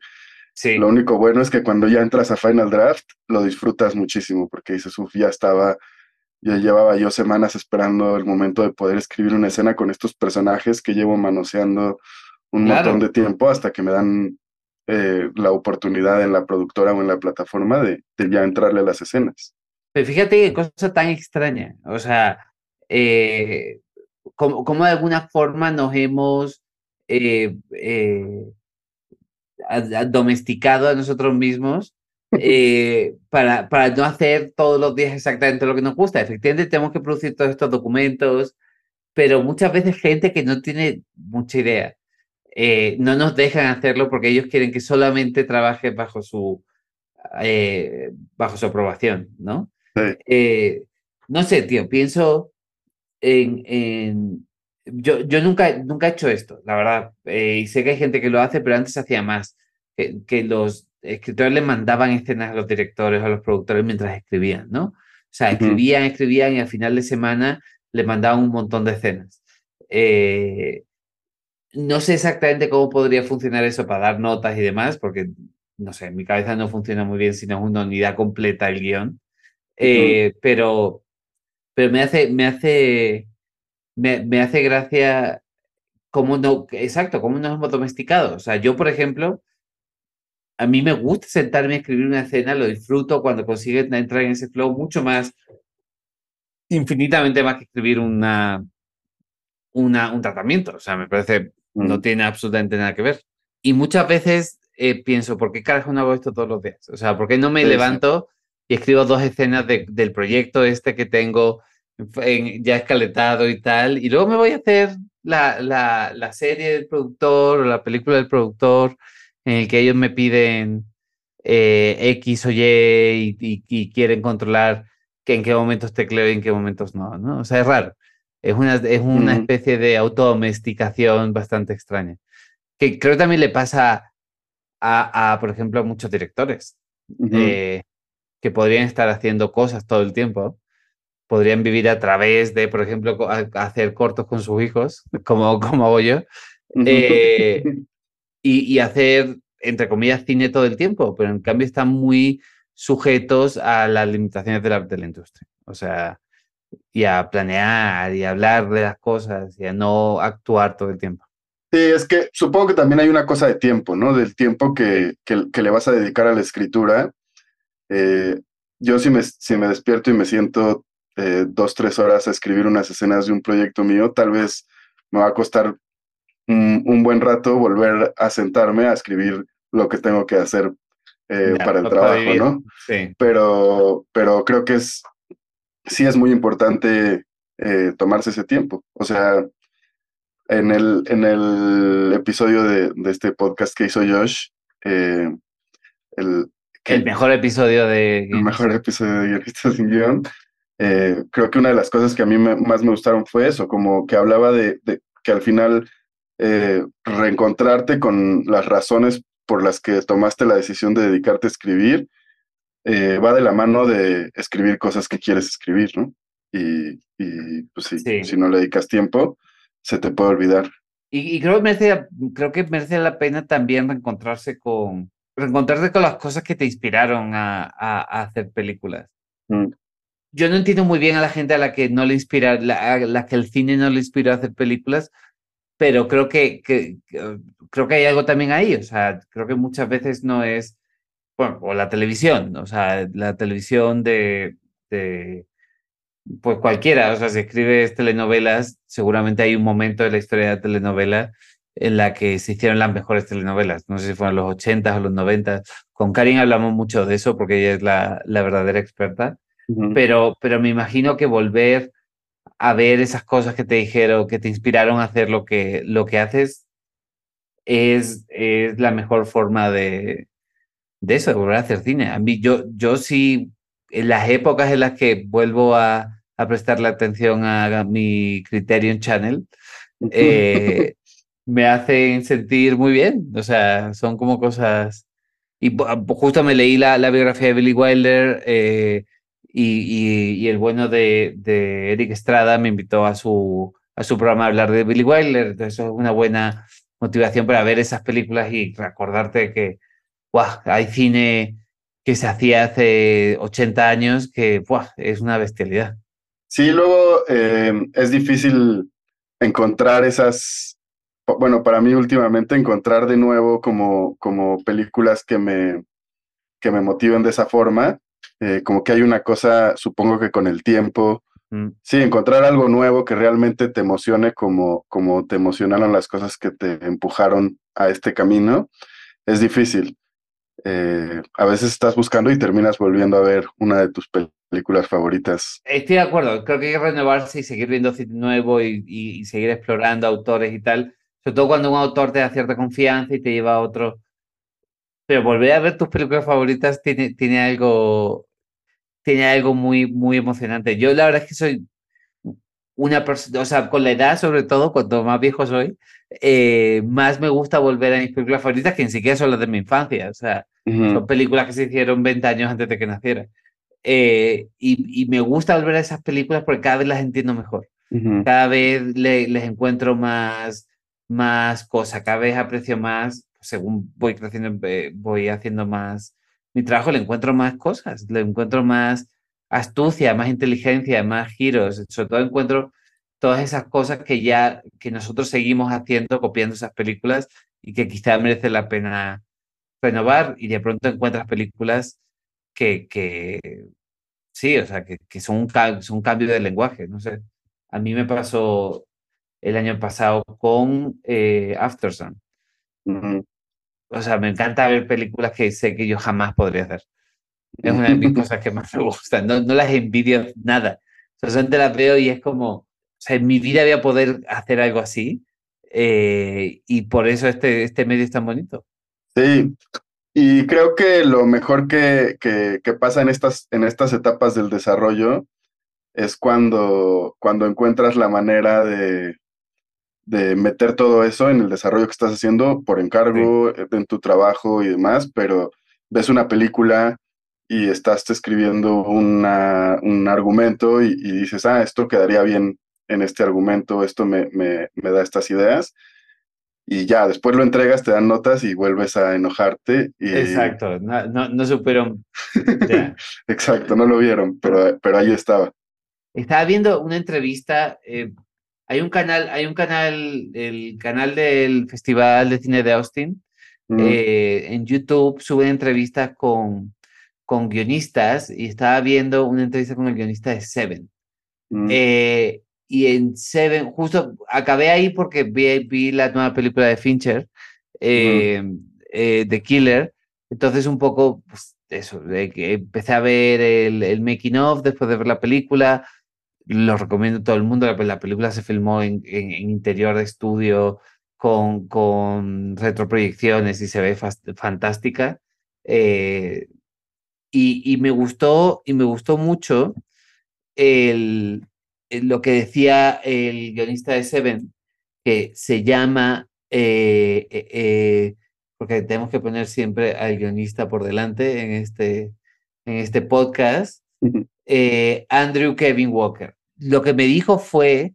S1: sí. lo único bueno es que cuando ya entras a Final Draft lo disfrutas muchísimo porque dices, uff, ya estaba ya llevaba yo semanas esperando el momento de poder escribir una escena con estos personajes que llevo manoseando un montón de tiempo hasta que me dan eh, la oportunidad en la productora o en la plataforma de, ya entrarle a las escenas.
S2: Pero fíjate qué cosa tan extraña. O sea, eh, como, de alguna forma nos hemos eh, domesticado a nosotros mismos eh, para, para no hacer todos los días exactamente lo que nos gusta. Efectivamente, tenemos que producir todos estos documentos, pero muchas veces gente que no tiene mucha idea eh, no nos dejan hacerlo porque ellos quieren que solamente trabaje bajo su, eh, bajo su aprobación, ¿no? no sé, tío, pienso en... en yo, yo nunca, nunca he hecho esto, la verdad. y sé que hay gente que lo hace, pero antes hacía más. Que, que los escritores le mandaban escenas a los directores o a los productores mientras escribían, ¿no? O sea, escribían, escribían y al final de semana le mandaban un montón de escenas. Eh, no sé exactamente cómo podría funcionar eso para dar notas y demás, porque, no sé, en mi cabeza no funciona muy bien si no es una unidad completa el guion. Eh, pero, pero me hace, me hace, me, me hace gracia cómo no, exacto, cómo nos hemos domesticado. O sea, yo, por ejemplo, a mí me gusta sentarme a escribir una escena, lo disfruto cuando consigo entrar en ese flow mucho más, infinitamente más que escribir una, una, un tratamiento. O sea, me parece, no mm. tiene absolutamente nada que ver. Y muchas veces eh, pienso, ¿por qué carajo no hago esto todos los días? O sea, ¿por qué no me levanto y escribo dos escenas del proyecto este que tengo ya escaletado y tal? Y luego me voy a hacer la, la, la serie del productor o la película del productor en el que ellos me piden eh, X o Y y, quieren controlar que en qué momentos tecleo y en qué momentos no, ¿no? O sea, es raro. Es una, es una especie de autodomesticación bastante extraña. Que creo que también le pasa a, por ejemplo, a muchos directores. Eh, que podrían estar haciendo cosas todo el tiempo. Podrían vivir a través de, por ejemplo, hacer cortos con sus hijos, como, como hago yo, eh, y, y hacer, entre comillas, cine todo el tiempo, pero en cambio están muy sujetos a las limitaciones de la, de la industria. O sea, y a planear y a hablar de las cosas y a no actuar todo el tiempo.
S1: Sí, es que supongo que también hay una cosa de tiempo, ¿no? Del tiempo que, que, le vas a dedicar a la escritura. Eh, yo si me, si me despierto y me siento eh, dos, tres horas a escribir unas escenas de un proyecto mío, tal vez me va a costar un, un buen rato volver a sentarme a escribir lo que tengo que hacer eh, para el trabajo, ¿no?
S2: Sí.
S1: Pero, pero creo que es, sí es muy importante tomarse ese tiempo. O sea, en el, en el episodio de, de este podcast que hizo Josh, eh, el,
S2: el mejor episodio de...
S1: El mejor episodio de Guionistas sin Guión, eh, creo que una de las cosas que a mí más me gustaron fue eso, como que hablaba de, de que al final eh, reencontrarte con las razones por las que tomaste la decisión de dedicarte a escribir, va de la mano de escribir cosas que quieres escribir, ¿no? Y, y pues sí, si no le dedicas tiempo, se te puede olvidar.
S2: Y, creo, que merece, creo que merece la pena también reencontrarse con, reencontrarse con las cosas que te inspiraron a, a, hacer películas. Mm. Yo no entiendo muy bien a la gente a la que no le inspira, la, a la que el cine no le inspiró a hacer películas, pero creo que, que, creo que hay algo también ahí. O sea, creo que muchas veces no es, bueno, o la televisión, o sea, la televisión de, de pues cualquiera, o sea, si escribes telenovelas, seguramente hay un momento de la historia de la telenovela en la que se hicieron las mejores telenovelas. No sé si fueron los 80 o los 90. Con Karin hablamos mucho de eso porque ella es la, la verdadera experta. pero, pero me imagino que volver a ver esas cosas que te dijeron, que te inspiraron a hacer lo que, lo que haces, es, es la mejor forma de, de eso, de volver a hacer cine. A mí, yo, yo sí, en las épocas en las que vuelvo a, a prestarle atención a mi Criterion Channel, eh, me hacen sentir muy bien. O sea, son como cosas... Y justo me leí la, la biografía de Billy Wilder eh, y, y, el bueno de, de, Eric Estrada me invitó a su, a su programa a hablar de Billy Wilder. Entonces, es una buena motivación para ver esas películas y recordarte que hay cine que se hacía hace 80 años que es una bestialidad.
S1: Sí, luego eh, es difícil encontrar esas, bueno, para mí últimamente encontrar de nuevo como, como películas que me, que me motiven de esa forma. Eh, como que hay una cosa, supongo que con el tiempo, mm. sí, encontrar algo nuevo que realmente te emocione como, como te emocionaron las cosas que te empujaron a este camino, es difícil. Eh, a veces estás buscando y terminas volviendo a ver una de tus películas favoritas.
S2: Estoy de acuerdo, creo que hay que renovarse y seguir viendo cine nuevo y, seguir explorando autores y tal, sobre todo cuando un autor te da cierta confianza y te lleva a otro. Pero volver a ver tus películas favoritas tiene, tiene algo tiene algo muy, muy emocionante. Yo la verdad es que soy una persona, o sea, con la edad sobre todo, cuanto más viejo soy, eh, más me gusta volver a mis películas favoritas, que ni siquiera son las de mi infancia, o sea, son películas que se hicieron 20 años antes de que naciera. Eh, y, y, me gusta volver a esas películas porque cada vez las entiendo mejor. Cada vez les encuentro más, más cosas, cada vez aprecio más, según voy creciendo, eh, voy haciendo más mi trabajo, le encuentro más cosas, le encuentro más astucia, más inteligencia, más giros. Sobre todo encuentro todas esas cosas que ya, que nosotros seguimos haciendo, copiando esas películas y que quizá merece la pena renovar y de pronto encuentras películas que, que sí, o sea, que, que son, un, son un cambio de lenguaje, no sé. A mí me pasó el año pasado con eh, Aftersun. O sea, me encanta ver películas que sé que yo jamás podría hacer. Es una de mis cosas que más me gustan. No, no las envidio nada. O sea, las veo y es como, o sea, en mi vida voy a poder hacer algo así. Eh, y por eso este, este medio es tan bonito.
S1: Sí, y creo que lo mejor que, que, que, pasa en estas, en estas etapas del desarrollo es cuando, cuando encuentras la manera de, de meter todo eso en el desarrollo que estás haciendo por encargo, en tu trabajo y demás, pero ves una película y estás escribiendo una, un argumento y, dices, ah, esto quedaría bien en este argumento, esto me, me, me, da estas ideas. Y ya, después lo entregas, te dan notas y vuelves a enojarte. Y...
S2: Exacto, no, no, no supieron.
S1: Exacto, no lo vieron, pero, pero ahí estaba.
S2: Estaba viendo una entrevista, eh, hay un canal, hay un canal, el canal del Festival de Cine de Austin, eh, en YouTube sube entrevistas con, con guionistas y estaba viendo una entrevista con el guionista de Seven. Mm. Eh, y en Seven, justo acabé ahí porque vi, vi la nueva película de Fincher, eh, The Killer. Entonces, un poco, pues, eso, de que empecé a ver el, el, making of después de ver la película. Lo recomiendo a todo el mundo. La, la película se filmó en, en, en, interior de estudio con, con retroproyecciones y se ve fantástica. Eh, y, me gustó, y me gustó mucho el, lo que decía el guionista de Seven, que se llama, eh, eh, porque tenemos que poner siempre al guionista por delante en este, en este podcast, Andrew Kevin Walker. Lo que me dijo fue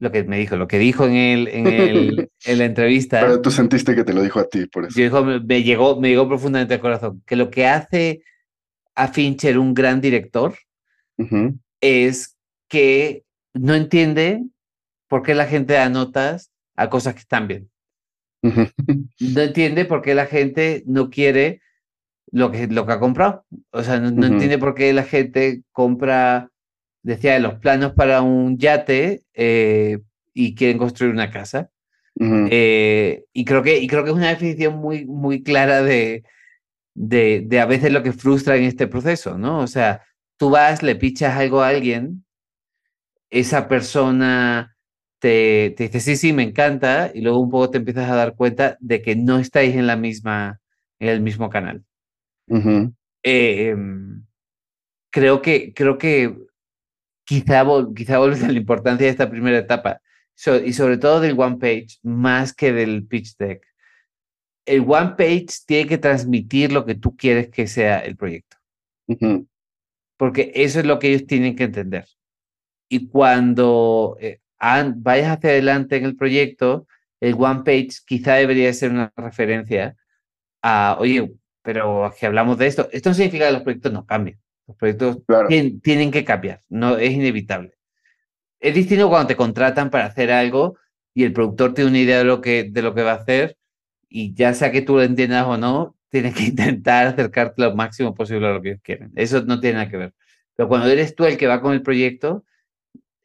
S2: lo que me dijo, lo que dijo en, el, en, el, en la entrevista.
S1: Pero tú sentiste que te lo dijo a ti, por eso.
S2: Yo me, llegó, me llegó profundamente al corazón, que lo que hace a Fincher un gran director es que no entiende por qué la gente da notas a cosas que están bien. No entiende por qué la gente no quiere lo que, lo que ha comprado. O sea, no, no entiende por qué la gente compra decía de los planos para un yate eh, y quieren construir una casa. Eh, y, creo que, y creo que es una definición muy, muy clara de, de, de, a veces lo que frustra en este proceso, ¿no? O sea, tú vas, le pichas algo a alguien, esa persona te, te dice, sí, sí, me encanta, y luego un poco te empiezas a dar cuenta de que no estáis en la misma, en el mismo canal. Eh, em, creo que, creo que quizá, quizá vuelves a la importancia de esta primera etapa y sobre todo del one page más que del pitch deck. El one page tiene que transmitir lo que tú quieres que sea el proyecto. Porque eso es lo que ellos tienen que entender. Y cuando eh, vayas hacia adelante en el proyecto, el one page quizá debería ser una referencia a, oye, pero que hablamos de esto. Esto no significa que los proyectos no cambien. Los proyectos tienen, que cambiar, no es inevitable. Es distinto cuando te contratan para hacer algo y el productor tiene una idea de lo que, de lo que va a hacer y ya sea que tú lo entiendas o no, tienes que intentar acercarte lo máximo posible a lo que ellos quieren. Eso no tiene nada que ver. Pero cuando eres tú el que va con el proyecto,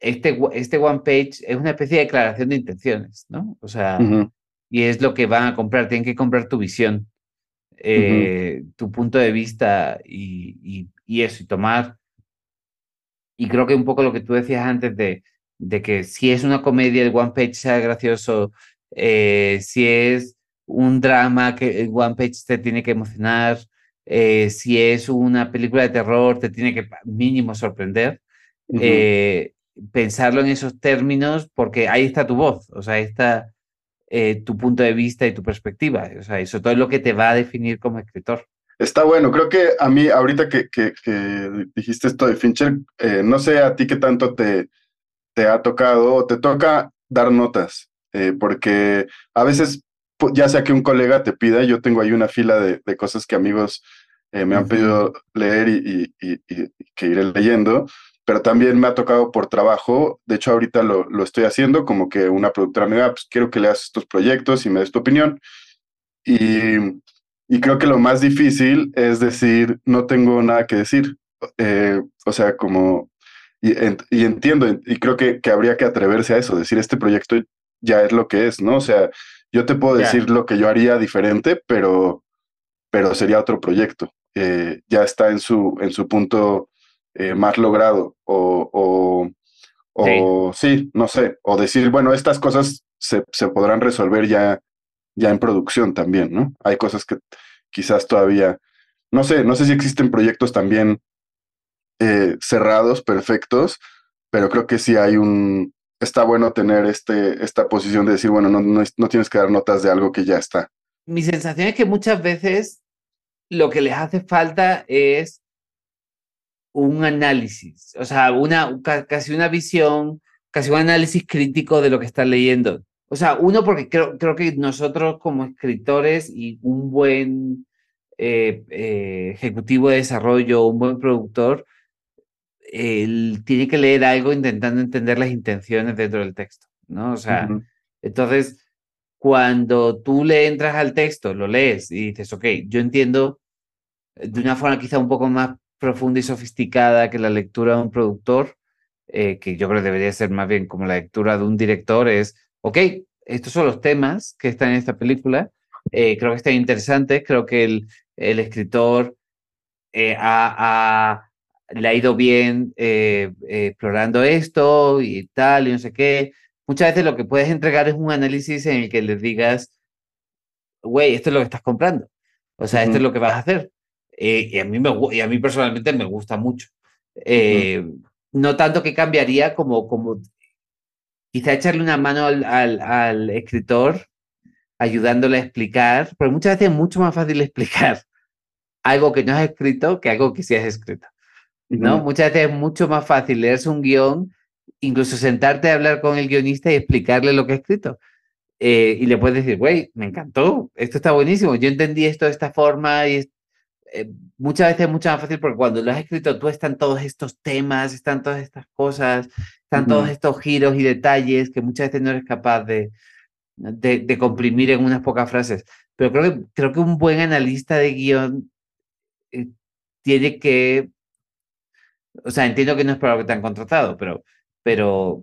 S2: este, este one page es una especie de declaración de intenciones, ¿no? O sea, y es lo que van a comprar, tienen que comprar tu visión. Eh, tu punto de vista y, eso, y tomar. Y creo que un poco lo que tú decías antes de, de que si es una comedia, el One Page sea gracioso, eh, si es un drama, que el One Page te tiene que emocionar, eh, si es una película de terror, te tiene que mínimo sorprender. pensarlo en esos términos, porque ahí está tu voz, o sea, ahí está eh, tu punto de vista y tu perspectiva. O sea, eso todo es lo que te va a definir como escritor.
S1: Está bueno, creo que a mí, ahorita que, que, dijiste esto de Fincher, eh, no sé a ti qué tanto te, te ha tocado o te toca dar notas, eh, porque a veces, ya sea que un colega te pida, yo tengo ahí una fila de, de cosas que amigos me han pedido leer y, y, y, que iré leyendo, pero también me ha tocado por trabajo, de hecho ahorita lo, lo estoy haciendo, como que una productora me diga, pues quiero que leas estos proyectos y me des tu opinión. Y, y creo que lo más difícil es decir, no tengo nada que decir. Eh, o sea, como, y, y, entiendo, y creo que, que habría que atreverse a eso, decir, este proyecto ya es lo que es, ¿no? O sea, yo te puedo decir lo que yo haría diferente, pero, pero sería otro proyecto. Eh, ya está en su, en su punto eh, más logrado o, o, sí. no sé, o decir, bueno, estas cosas se, se, podrán resolver ya, ya en producción también, ¿no? Hay cosas que quizás todavía, no sé, no sé si existen proyectos también eh, cerrados, perfectos, pero creo que sí hay un, está bueno tener este, esta posición de decir, bueno, no, no, no tienes que dar notas de algo que ya está.
S2: Mi sensación es que muchas veces lo que les hace falta es un análisis, o sea, una, casi una visión, casi un análisis crítico de lo que estás leyendo. O sea, uno, porque creo, creo que nosotros como escritores y un buen eh, eh, ejecutivo de desarrollo, un buen productor, él tiene que leer algo intentando entender las intenciones dentro del texto, ¿no? O sea, entonces, cuando tú le entras al texto, lo lees y dices, ok, yo entiendo de una forma quizá un poco más profunda y sofisticada que la lectura de un productor, eh, que yo creo que debería ser más bien como la lectura de un director, es, ok, estos son los temas que están en esta película, eh, creo que están interesantes, creo que el, el escritor eh, ha, le ha ido bien explorando esto y tal, y no sé qué. Muchas veces lo que puedes entregar es un análisis en el que les digas, güey, esto es lo que estás comprando. O sea, esto es lo que vas a hacer. Eh, y, a mí me, y a mí personalmente me gusta mucho. Eh, no tanto que cambiaría como, como quizá echarle una mano al, al, escritor ayudándole a explicar, pero muchas veces es mucho más fácil explicar algo que no has escrito que algo que sí has escrito. ¿no? Muchas veces es mucho más fácil leerse un guion, incluso sentarte a hablar con el guionista y explicarle lo que ha escrito. Eh, y le puedes decir, güey, me encantó, esto está buenísimo, yo entendí esto de esta forma y eh, muchas veces es mucho más fácil porque cuando lo has escrito tú están todos estos temas, están todas estas cosas, están todos estos giros y detalles que muchas veces no eres capaz de, de, comprimir en unas pocas frases. Pero creo que, creo que un buen analista de guion eh, tiene que, o sea, entiendo que no es para lo que te han contratado, pero, pero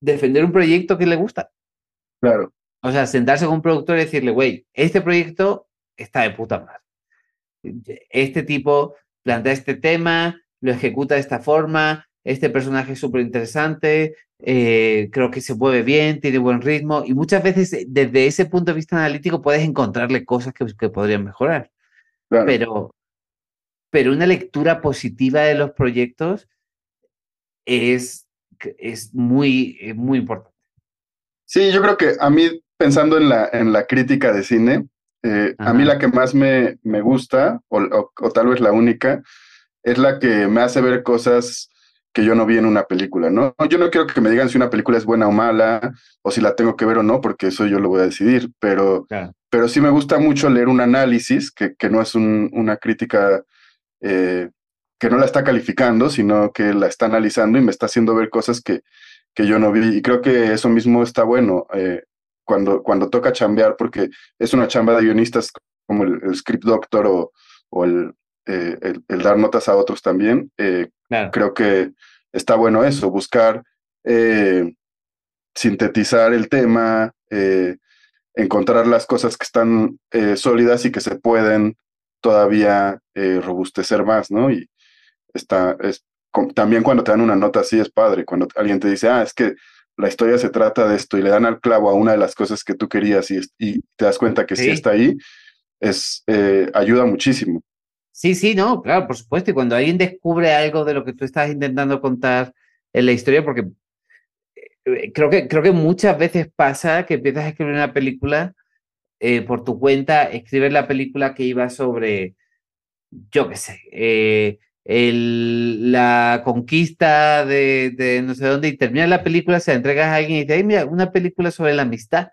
S2: defender un proyecto que le gusta.
S1: Claro.
S2: O sea, sentarse con un productor y decirle, güey, este proyecto está de puta madre este tipo plantea este tema, lo ejecuta de esta forma, este personaje es súper interesante, eh, creo que se mueve bien, tiene buen ritmo y muchas veces eh, desde ese punto de vista analítico puedes encontrarle cosas que, que podrían mejorar. Pero, pero una lectura positiva de los proyectos es, es muy, eh, muy importante.
S1: Sí, yo creo que a mí, pensando en la, en la crítica de cine, eh, a mí la que más me, me gusta, o, tal vez la única, es la que me hace ver cosas que yo no vi en una película, ¿no? Yo no quiero que me digan si una película es buena o mala, o si la tengo que ver o no, porque eso yo lo voy a decidir, pero, pero sí me gusta mucho leer un análisis, que, que no es una crítica eh, que no la está calificando, sino que la está analizando y me está haciendo ver cosas que, que yo no vi. Y creo que eso mismo está bueno. Eh, cuando, cuando toca chambear, porque es una chamba de guionistas como el, script doctor o, o el, eh, el, dar notas a otros también, eh, creo que está bueno eso, buscar eh, sintetizar el tema, encontrar las cosas que están sólidas y que se pueden todavía robustecer más, ¿no? Y está, es, también cuando te dan una nota así es padre, cuando alguien te dice, ah, es que la historia se trata de esto y le dan al clavo a una de las cosas que tú querías y, y te das cuenta que sí, está ahí, es, eh, ayuda muchísimo.
S2: Sí, sí, no, claro, por supuesto. Y cuando alguien descubre algo de lo que tú estás intentando contar en la historia, porque eh, creo que, creo que muchas veces pasa que empiezas a escribir una película eh, por tu cuenta, escribes la película que iba sobre, yo qué sé, el, la conquista de, de, no sé dónde y termina la película, se la entregas a alguien y dice, mira, una película sobre la amistad,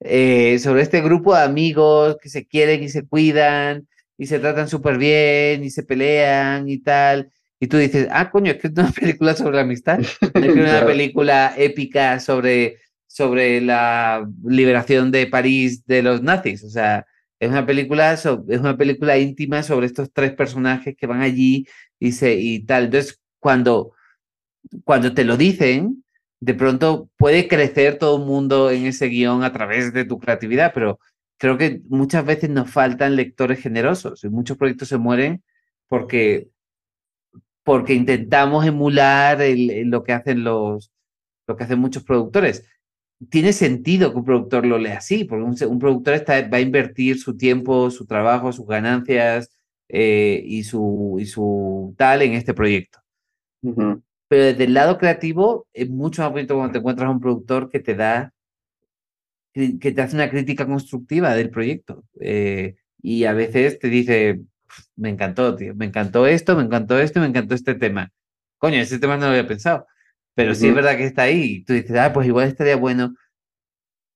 S2: eh, sobre este grupo de amigos que se quieren y se cuidan y se tratan súper bien y se pelean y tal. Y tú dices, ah, coño, es que es una película sobre la amistad, es una película épica sobre, sobre la liberación de París de los nazis, o sea, es una película, es una película íntima sobre estos tres personajes que van allí y, y tal. Entonces, cuando, cuando te lo dicen, de pronto puede crecer todo el mundo en ese guion a través de tu creatividad, pero creo que muchas veces nos faltan lectores generosos y muchos proyectos se mueren porque, porque intentamos emular lo que hacen los lo que hacen muchos productores. Tiene sentido que un productor lo lea así, porque un, productor está, va a invertir su tiempo, su trabajo, sus ganancias, eh, y, su, y su tal en este proyecto. Pero desde el lado creativo es mucho más bonito cuando te encuentras a un productor que te da, que te hace una crítica constructiva del proyecto. Eh, y a veces te dice, me encantó, tío, me encantó esto, me encantó esto, me encantó este tema. Coño, ese tema no lo había pensado, pero sí es verdad que está ahí. Tú dices, ah, pues igual estaría bueno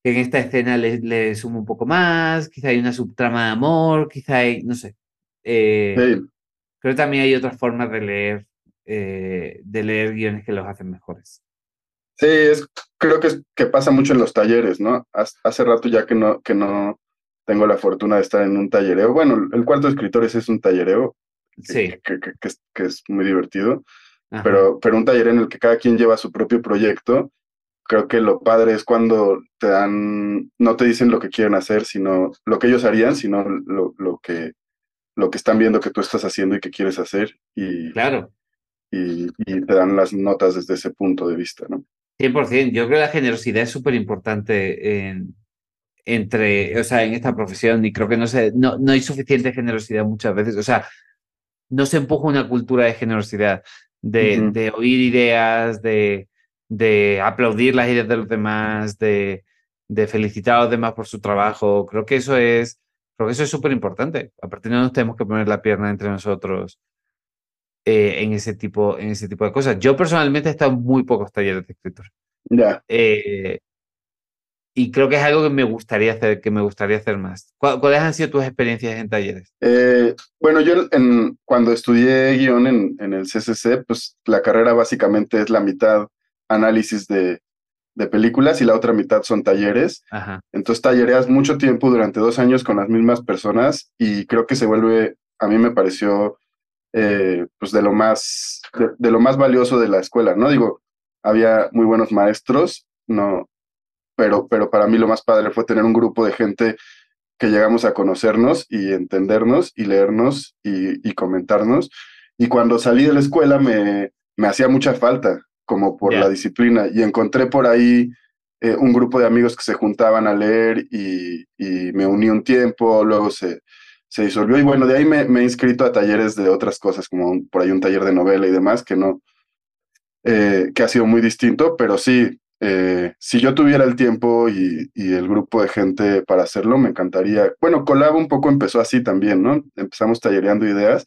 S2: que en esta escena le, le sume un poco más, quizá hay una subtrama de amor, quizá hay, no sé. Eh, creo que también hay otras formas de leer, eh, de leer guiones que los hacen mejores.
S1: Sí, es, creo que, es, que pasa mucho en los talleres, ¿no? Hace rato ya que no, que no tengo la fortuna de estar en un tallereo. Bueno, el cuarto de escritores es un tallereo
S2: sí.
S1: que, que, que, es, que es muy divertido, pero, pero un taller en el que cada quien lleva su propio proyecto creo que lo padre es cuando te dan, no te dicen lo que quieren hacer, sino lo que ellos harían, sino lo, lo que, lo que están viendo que tú estás haciendo y que quieres hacer. Y,
S2: claro.
S1: Y, y te dan las notas desde ese punto de vista, ¿no?
S2: 100%. Yo creo que la generosidad es súper importante en, entre, o sea, en esta profesión y creo que no, sé, no, no hay suficiente generosidad muchas veces. O sea, no se empuja una cultura de generosidad, de, uh -huh. de oír ideas, de, de aplaudir las ideas de los demás, de, de, felicitar a los demás por su trabajo. Creo que eso es, creo que eso es súper importante. A partir de no nos tenemos que poner la pierna entre nosotros eh, en, ese tipo, en ese tipo de cosas. Yo personalmente he estado en muy pocos talleres de escritura.
S1: Ya. Yeah.
S2: Eh, y creo que es algo que me gustaría hacer, que me gustaría hacer más. ¿Cuáles han sido tus experiencias en talleres?
S1: Eh, bueno, yo en, cuando estudié guion en, en, el CCC, pues la carrera básicamente es la mitad análisis de, de películas y la otra mitad son talleres.
S2: Ajá.
S1: Entonces tallereas mucho tiempo durante dos años con las mismas personas y creo que se vuelve, a mí me pareció, eh, pues de lo más, de, de lo más valioso de la escuela, ¿no? Digo, había muy buenos maestros, no, pero, pero para mí lo más padre fue tener un grupo de gente que llegamos a conocernos y entendernos y leernos y, y comentarnos. Y cuando salí de la escuela me, me hacía mucha falta, como por yeah. la disciplina, y encontré por ahí eh, un grupo de amigos que se juntaban a leer y, y me uní un tiempo, luego se, se disolvió y bueno, de ahí me, me, he inscrito a talleres de otras cosas, como un, por ahí un taller de novela y demás, que no, eh, que ha sido muy distinto, pero sí, eh, si yo tuviera el tiempo y, y, el grupo de gente para hacerlo, me encantaría. Bueno, Colab un poco empezó así también, ¿no? Empezamos tallereando ideas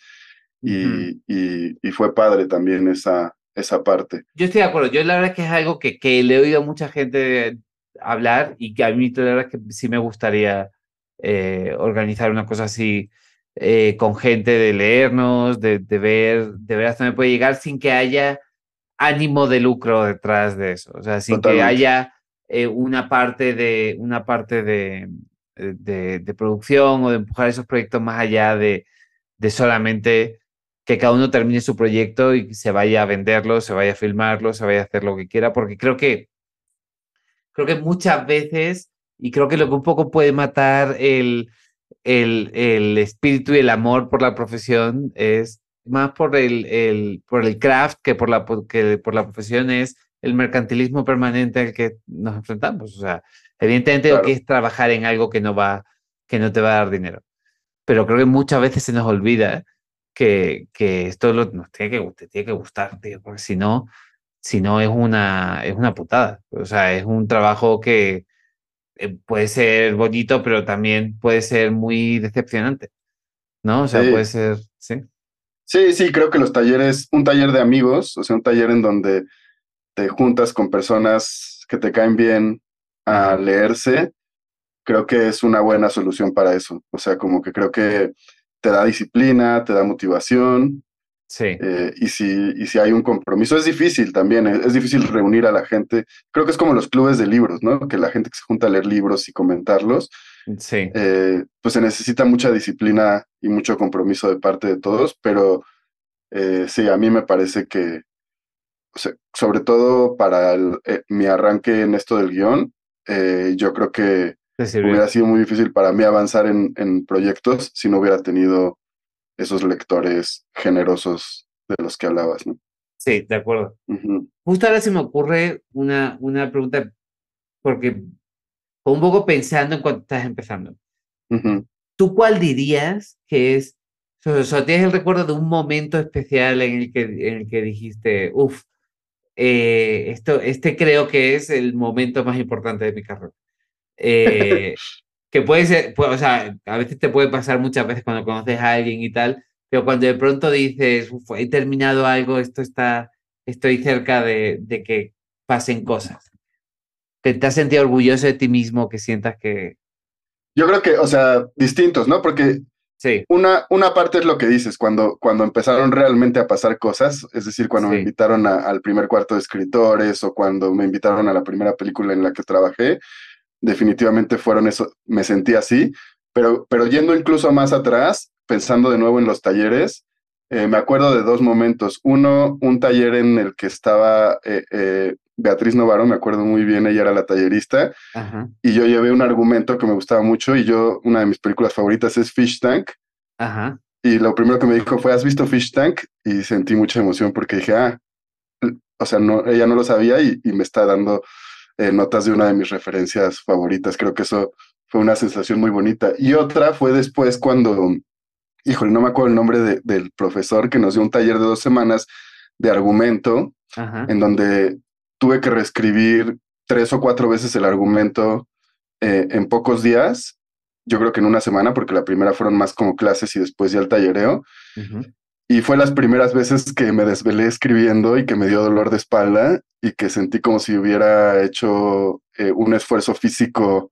S1: y, mm. y, y fue padre también esa, esa parte.
S2: Yo estoy de acuerdo. Yo la verdad es que es algo que, que le he oído a mucha gente hablar y que a mí la verdad es que sí me gustaría eh, organizar una cosa así eh, con gente de leernos, de, de, ver, de ver hasta dónde puede llegar sin que haya ánimo de lucro detrás de eso. O sea, sin Totalmente. que haya eh, una parte, de, una parte de, de, de, producción o de empujar esos proyectos más allá de, de solamente que cada uno termine su proyecto y se vaya a venderlo, se vaya a filmarlo, se vaya a hacer lo que quiera, porque creo que, creo que muchas veces, y creo que lo que un poco puede matar el, el, el espíritu y el amor por la profesión es más por el, el, por el craft que por, la, que por la profesión es el mercantilismo permanente al que nos enfrentamos. O sea, evidentemente claro. lo que es trabajar en algo que no, va, que no te va a dar dinero. Pero creo que muchas veces se nos olvida que, que esto lo, nos tiene que, te tiene que gustar, tío, porque si no, si no es una, es una putada. O sea, es un trabajo que eh, puede ser bonito, pero también puede ser muy decepcionante. ¿No? O sea, sí. puede ser, sí.
S1: Sí, sí, creo que los talleres, un taller de amigos, o sea, un taller en donde te juntas con personas que te caen bien a leerse, creo que es una buena solución para eso. O sea, como que creo que te da disciplina, te da motivación.
S2: Sí.
S1: Eh, y, si, y si hay un compromiso, es difícil también, es, es, difícil reunir a la gente. Creo que es como los clubes de libros, ¿no? Que la gente que se junta a leer libros y comentarlos,
S2: Sí.
S1: Eh, pues se necesita mucha disciplina y mucho compromiso de parte de todos, pero eh, sí, a mí me parece que, o sea, sobre todo para el, eh, mi arranque en esto del guion, yo creo que hubiera sido muy difícil para mí avanzar en, en, proyectos si no hubiera tenido esos lectores generosos de los que hablabas, ¿no?
S2: Sí, de acuerdo. Uh -huh. Justo ahora se me ocurre una, una pregunta, porque un poco pensando en cuando estás empezando.
S1: Uh -huh.
S2: ¿Tú cuál dirías que es, o sea, tienes el recuerdo de un momento especial en el que, en el que dijiste, uff, eh, esto, este creo que es el momento más importante de mi carrera? Eh, que puede ser, pues, o sea, a veces te puede pasar muchas veces cuando conoces a alguien y tal, pero cuando de pronto dices, he terminado algo, esto está, estoy cerca de, de que pasen cosas. Te has sentido orgulloso de ti mismo, que sientas que...
S1: Yo creo que, o sea, distintos, ¿no? Porque
S2: Sí.
S1: Una, una parte es lo que dices, cuando, cuando empezaron realmente a pasar cosas, es decir, cuando me invitaron a- al primer cuarto de escritores o cuando me invitaron a la primera película en la que trabajé, definitivamente fueron eso, me sentí así, pero, pero yendo incluso más atrás, pensando de nuevo en los talleres, eh, me acuerdo de dos momentos. Uno, un taller en el que estaba eh, eh, Beatriz Novaro, me acuerdo muy bien, ella era la tallerista,
S2: Ajá,
S1: y yo llevé un argumento que me gustaba mucho y yo, una de mis películas favoritas es Fish Tank.
S2: ajá.
S1: Y lo primero que me dijo fue, ¿has visto Fish Tank? Y sentí mucha emoción porque dije, ah, o sea, no, ella no lo sabía y, y me está dando eh, notas de una de mis referencias favoritas. Creo que eso fue una sensación muy bonita. Y otra fue después cuando, híjole, no me acuerdo el nombre de- del profesor que nos dio un taller de dos semanas de argumento
S2: Ajá.
S1: en donde tuve que reescribir tres o cuatro veces el argumento eh, en pocos días. Yo creo que en una semana, porque la primera fueron más como clases y después ya el tallereo. Y fue las primeras veces que me desvelé escribiendo y que me dio dolor de espalda y que sentí como si hubiera hecho eh, un esfuerzo físico.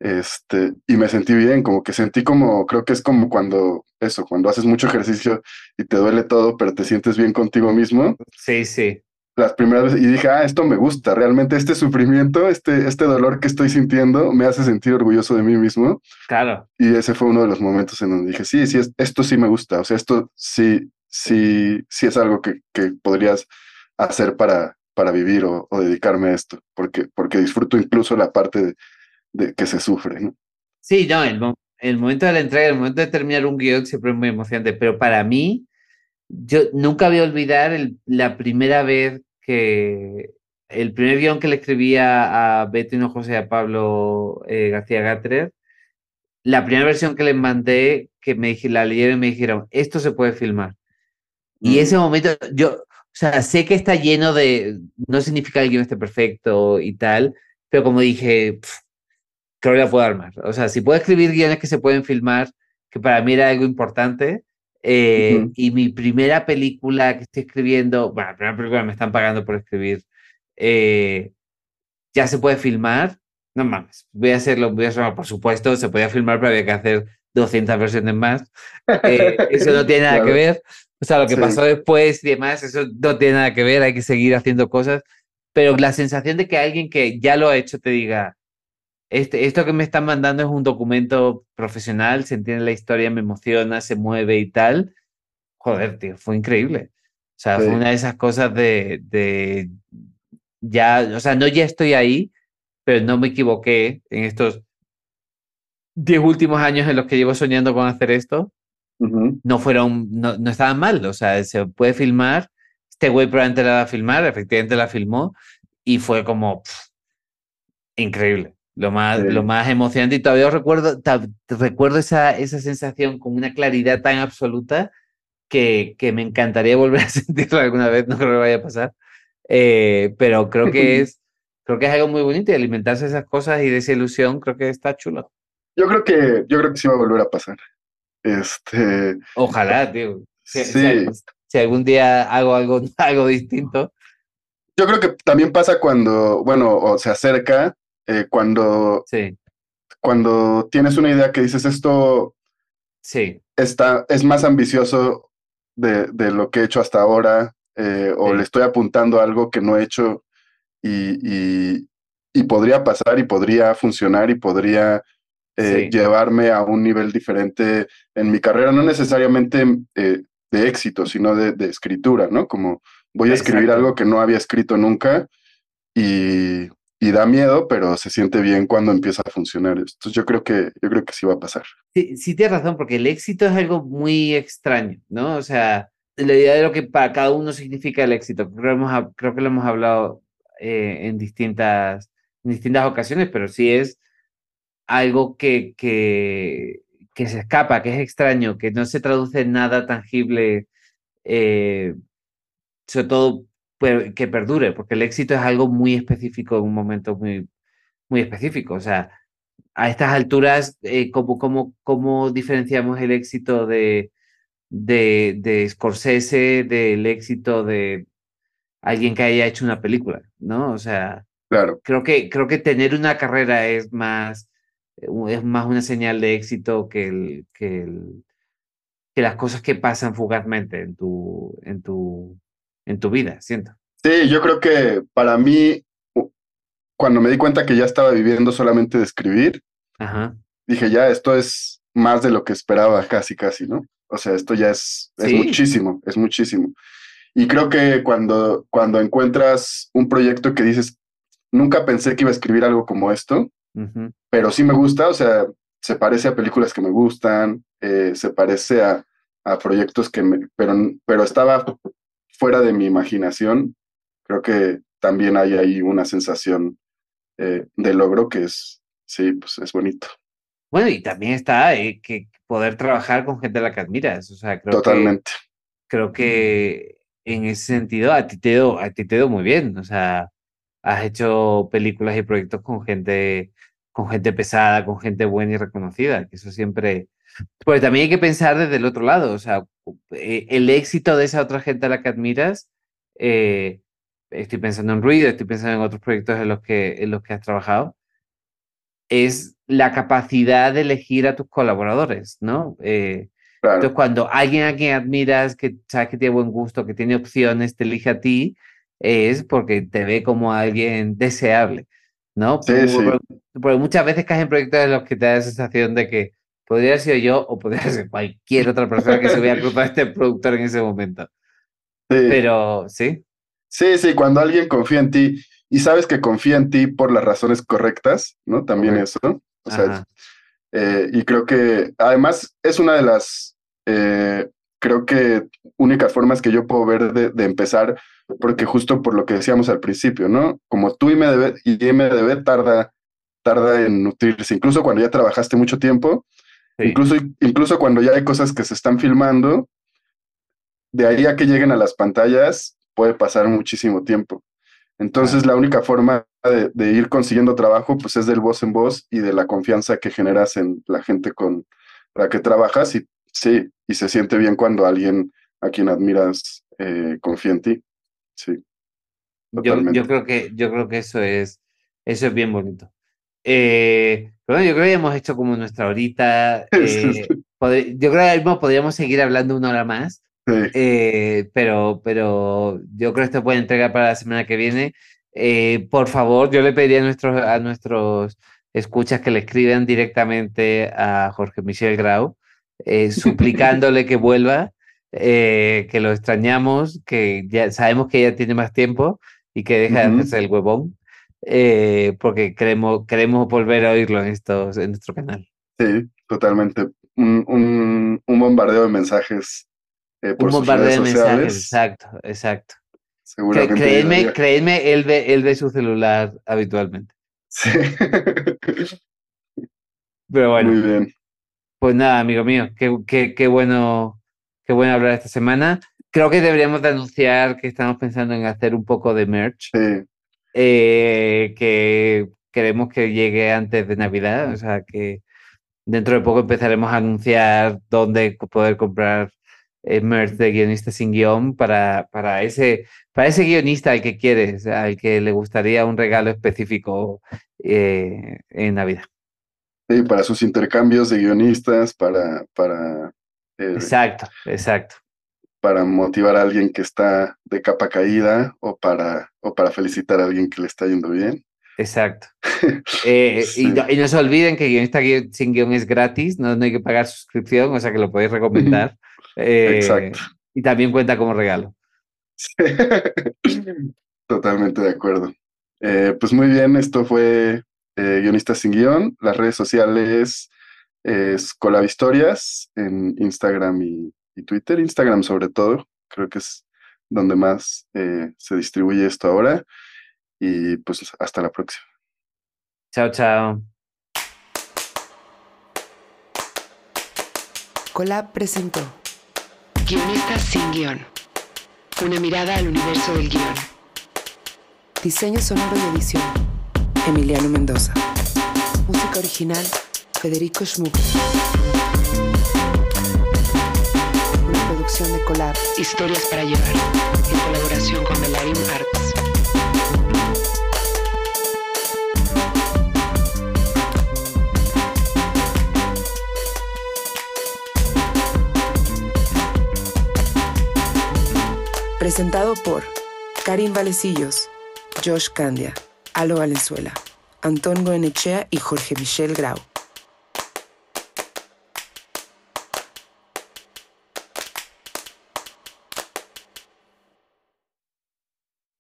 S1: Este, y me sentí bien, como que sentí como, creo que es como cuando, eso, cuando haces mucho ejercicio y te duele todo, pero te sientes bien contigo mismo
S2: Sí, sí.
S1: Las primeras veces y dije, ah, esto me gusta, realmente este sufrimiento, este, este dolor que estoy sintiendo me hace sentir orgulloso de mí mismo.
S2: Claro.
S1: Y ese fue uno de los momentos en donde dije, sí, sí, es- esto sí me gusta, o sea, esto sí, sí, sí es algo que, que podrías hacer para, para vivir o, o dedicarme a esto, porque, porque disfruto incluso la parte de, de que se sufre, ¿no?
S2: Sí, no, el, mo- el momento de la entrega, el momento de terminar un guion siempre es muy emocionante, pero para mí, yo nunca voy a olvidar el- la primera vez que, el primer guion que le escribía a Beto Hinojosa y a Pablo eh, García Gatrer, la primera versión que les mandé, que me la leyeron y me dijeron, esto se puede filmar. Y
S1: Mm.
S2: ese momento, yo, o sea, sé que está lleno de, no significa que el guion esté perfecto y tal, pero como dije, "Pf, creo que la puedo armar. O sea, si puedo escribir guiones que se pueden filmar, que para mí era algo importante, eh,
S1: Ujú.
S2: y mi primera película que estoy escribiendo, bueno, la primera película me están pagando por escribir, eh, ya se puede filmar, no mames, voy a hacerlo, voy a hacerlo, por supuesto, se podía filmar, pero había que hacer 200 versiones más. Eh, eso no tiene nada que
S1: Claro.
S2: ver. O sea, lo que
S1: Sí.
S2: pasó después y demás, eso no tiene nada que ver, hay que seguir haciendo cosas. Pero la sensación de que alguien que ya lo ha hecho te diga, este, esto que me están mandando es un documento profesional, se entiende la historia, me emociona, se mueve y tal. Joder, tío, fue increíble. O sea,
S1: Sí.
S2: fue una de esas cosas de, de ya, o sea, no ya estoy ahí, pero no me equivoqué en estos 10 últimos años en los que llevo soñando con hacer esto
S1: Ujú.
S2: no fueron, no, no estaban mal, o sea, se puede filmar, este güey probablemente la va a filmar, efectivamente la filmó y fue como pf, increíble, lo más,
S1: Sí.
S2: lo más emocionante y todavía recuerdo, recuerdo esa, esa sensación con una claridad tan absoluta que, que me encantaría volver a sentirla alguna vez, no creo que vaya a pasar, Eh, pero creo que es, creo que es algo muy bonito y alimentarse de esas cosas y de esa ilusión creo que está chulo.
S1: Yo creo que, yo creo que sí va a volver a pasar. Este,
S2: Ojalá, tío. Si, si
S1: sí.
S2: si algún día hago algo, algo distinto.
S1: Yo creo que también pasa cuando, bueno, o se acerca, eh, cuando,
S2: Sí,
S1: cuando tienes una idea que dices esto
S2: sí,
S1: está, es más ambicioso de, de lo que he hecho hasta ahora, eh, o
S2: Sí.
S1: le estoy apuntando a algo que no he hecho y, y, y podría pasar y podría funcionar y podría eh,
S2: Sí.
S1: llevarme a un nivel diferente en mi carrera, no necesariamente eh, de éxito, sino de, de escritura, ¿no? Como voy a escribir
S2: Exacto.
S1: algo que no había escrito nunca y, y da miedo, pero se siente bien cuando empieza a funcionar. Entonces yo creo que, yo creo que sí va a pasar.
S2: sí, sí tienes razón, porque el éxito es algo muy extraño, ¿no? O sea, la idea de lo que para cada uno significa el éxito, creo, hemos creo que lo hemos hablado eh, en, distintas, en distintas ocasiones, pero sí es algo que, que, que se escapa, que es extraño, que no se traduce en nada tangible, eh, sobre todo que perdure, porque el éxito es algo muy específico en un momento muy, muy específico. O sea, a estas alturas, eh, ¿cómo, cómo, cómo diferenciamos el éxito de, de, de Scorsese del éxito de alguien que haya hecho una película, ¿no? O sea,
S1: Claro.
S2: creo que, creo que tener una carrera es más, es más una señal de éxito que, el, que, el, que las cosas que pasan fugazmente en tu, en tu, en tu vida, siento.
S1: Sí, yo creo que para mí, cuando me di cuenta que ya estaba viviendo solamente de escribir,
S2: Ajá.
S1: dije, ya, esto es más de lo que esperaba, casi, casi, ¿no? O sea, esto ya es, es
S2: Sí.
S1: muchísimo, es muchísimo. Y creo que cuando, cuando encuentras un proyecto que dices, nunca pensé que iba a escribir algo como esto,
S2: ujú,
S1: pero sí me gusta, o sea, se parece a películas que me gustan, eh, se parece a, a proyectos que me, pero, pero estaba fuera de mi imaginación. Creo que también hay ahí una sensación eh, de logro que es, sí, pues es bonito,
S2: Bueno, y también está eh, que poder trabajar con gente a la que admiras. O sea, creo que,
S1: totalmente.
S2: creo que en ese sentido a ti te dio, a ti te dio muy bien. O sea, has hecho películas y proyectos con gente, con gente pesada, con gente buena y reconocida, que eso siempre. Pues también hay que pensar desde el otro lado. O sea, eh, el éxito de esa otra gente a la que admiras. eh, estoy pensando en Ruido, estoy pensando en otros proyectos en los que, en los que has trabajado es la capacidad de elegir a tus colaboradores, ¿no? Eh,
S1: Claro,
S2: entonces, cuando alguien a quien admiras, que sabes que tiene buen gusto, que tiene opciones, te elige a ti, es porque te ve como alguien deseable, ¿no?
S1: Sí, sí.
S2: Porque, muchas veces caes en proyectos en los que te da la sensación de que podría haber sido yo o podría ser cualquier otra persona que se hubiera cruzado este productor en ese momento.
S1: sí.
S2: Pero sí,
S1: Sí, sí, cuando alguien confía en ti y sabes que confía en ti por las razones correctas, ¿no? También
S2: Correcto.
S1: eso. O sea, eh, y creo que además es una de las, eh, creo que únicas formas que yo puedo ver de, de empezar, porque justo por lo que decíamos al principio, ¿no? Como tú y MDB, y MDB tarda, tarda en nutrirse, incluso cuando ya trabajaste mucho tiempo,
S2: sí.
S1: Incluso, incluso cuando ya hay cosas que se están filmando, de ahí a que lleguen a las pantallas puede pasar muchísimo tiempo. Entonces, la única forma de, de ir consiguiendo trabajo, pues es del voz en voz y de la confianza que generas en la gente con la que trabajas. Y sí, y se siente bien cuando alguien a quien admiras eh, confía en ti. Sí,
S2: Yo, yo creo que, yo creo que eso es, eso es bien bonito. Eh, pero bueno, yo creo que hemos hecho como nuestra horita. eh, yo creo que mismo podríamos seguir hablando una hora más,
S1: Sí,
S2: pero, pero yo creo que esto puede entregar para la semana que viene. Por favor, yo le pediría a nuestros, a nuestros escuchas que le escriban directamente a Jorge Michel Grau, eh, suplicándole que vuelva, eh, que lo extrañamos, que ya sabemos que ya tiene más tiempo y que deja de hacerse el huevón, eh, porque queremos, queremos volver a oírlo en, estos, en nuestro canal.
S1: sí, totalmente. Un, un, un bombardeo de mensajes eh, por
S2: Un
S1: sus
S2: bombardeo de mensajes, exacto, exacto.
S1: Seguramente
S2: créeme, él ve, él ve su celular habitualmente.
S1: Sí.
S2: Pero bueno,
S1: Muy bien.
S2: Pues nada, amigo mío, qué, qué, qué bueno, qué bueno hablar esta semana. Creo que deberíamos de anunciar que estamos pensando en hacer un poco de merch,
S1: Sí,
S2: eh, que queremos que llegue antes de Navidad, o sea que dentro de poco empezaremos a anunciar dónde poder comprar eh, merch de guionistas sin guion para, para, ese, para ese guionista al que quieres, al que le gustaría un regalo específico eh, en Navidad.
S1: Sí, para sus intercambios de guionistas, para, para, eh,
S2: Exacto, exacto.
S1: para motivar a alguien que está de capa caída o para, o para felicitar a alguien que le está yendo bien.
S2: Exacto. Eh,
S1: Sí.
S2: y, no, y no se olviden que Guionista Guion- sin guion es gratis, no, no hay que pagar suscripción, o sea que lo podéis recomendar. Eh,
S1: Exacto.
S2: Y también cuenta como regalo.
S1: Totalmente de acuerdo. Eh, pues muy bien, esto fue eh, Guionistas sin Guión. Las redes sociales es Colab Historias en Instagram y, y Twitter. Instagram sobre todo, creo que es donde más eh, se distribuye esto ahora. Y pues hasta la próxima.
S2: Chao, chao.
S3: Colab presentó Guionistas sin guion. Una mirada al universo del guion. Diseño sonoro y edición. Emiliano Mendoza. Música original, Federico Schmuck. Una producción de Colab. Historias para llevar. En colaboración con Melarin Arts. Presentado por Karim Valecillos, Josh Candia, Alo Valenzuela, Antón Goenechea y Jorge Michel Grau.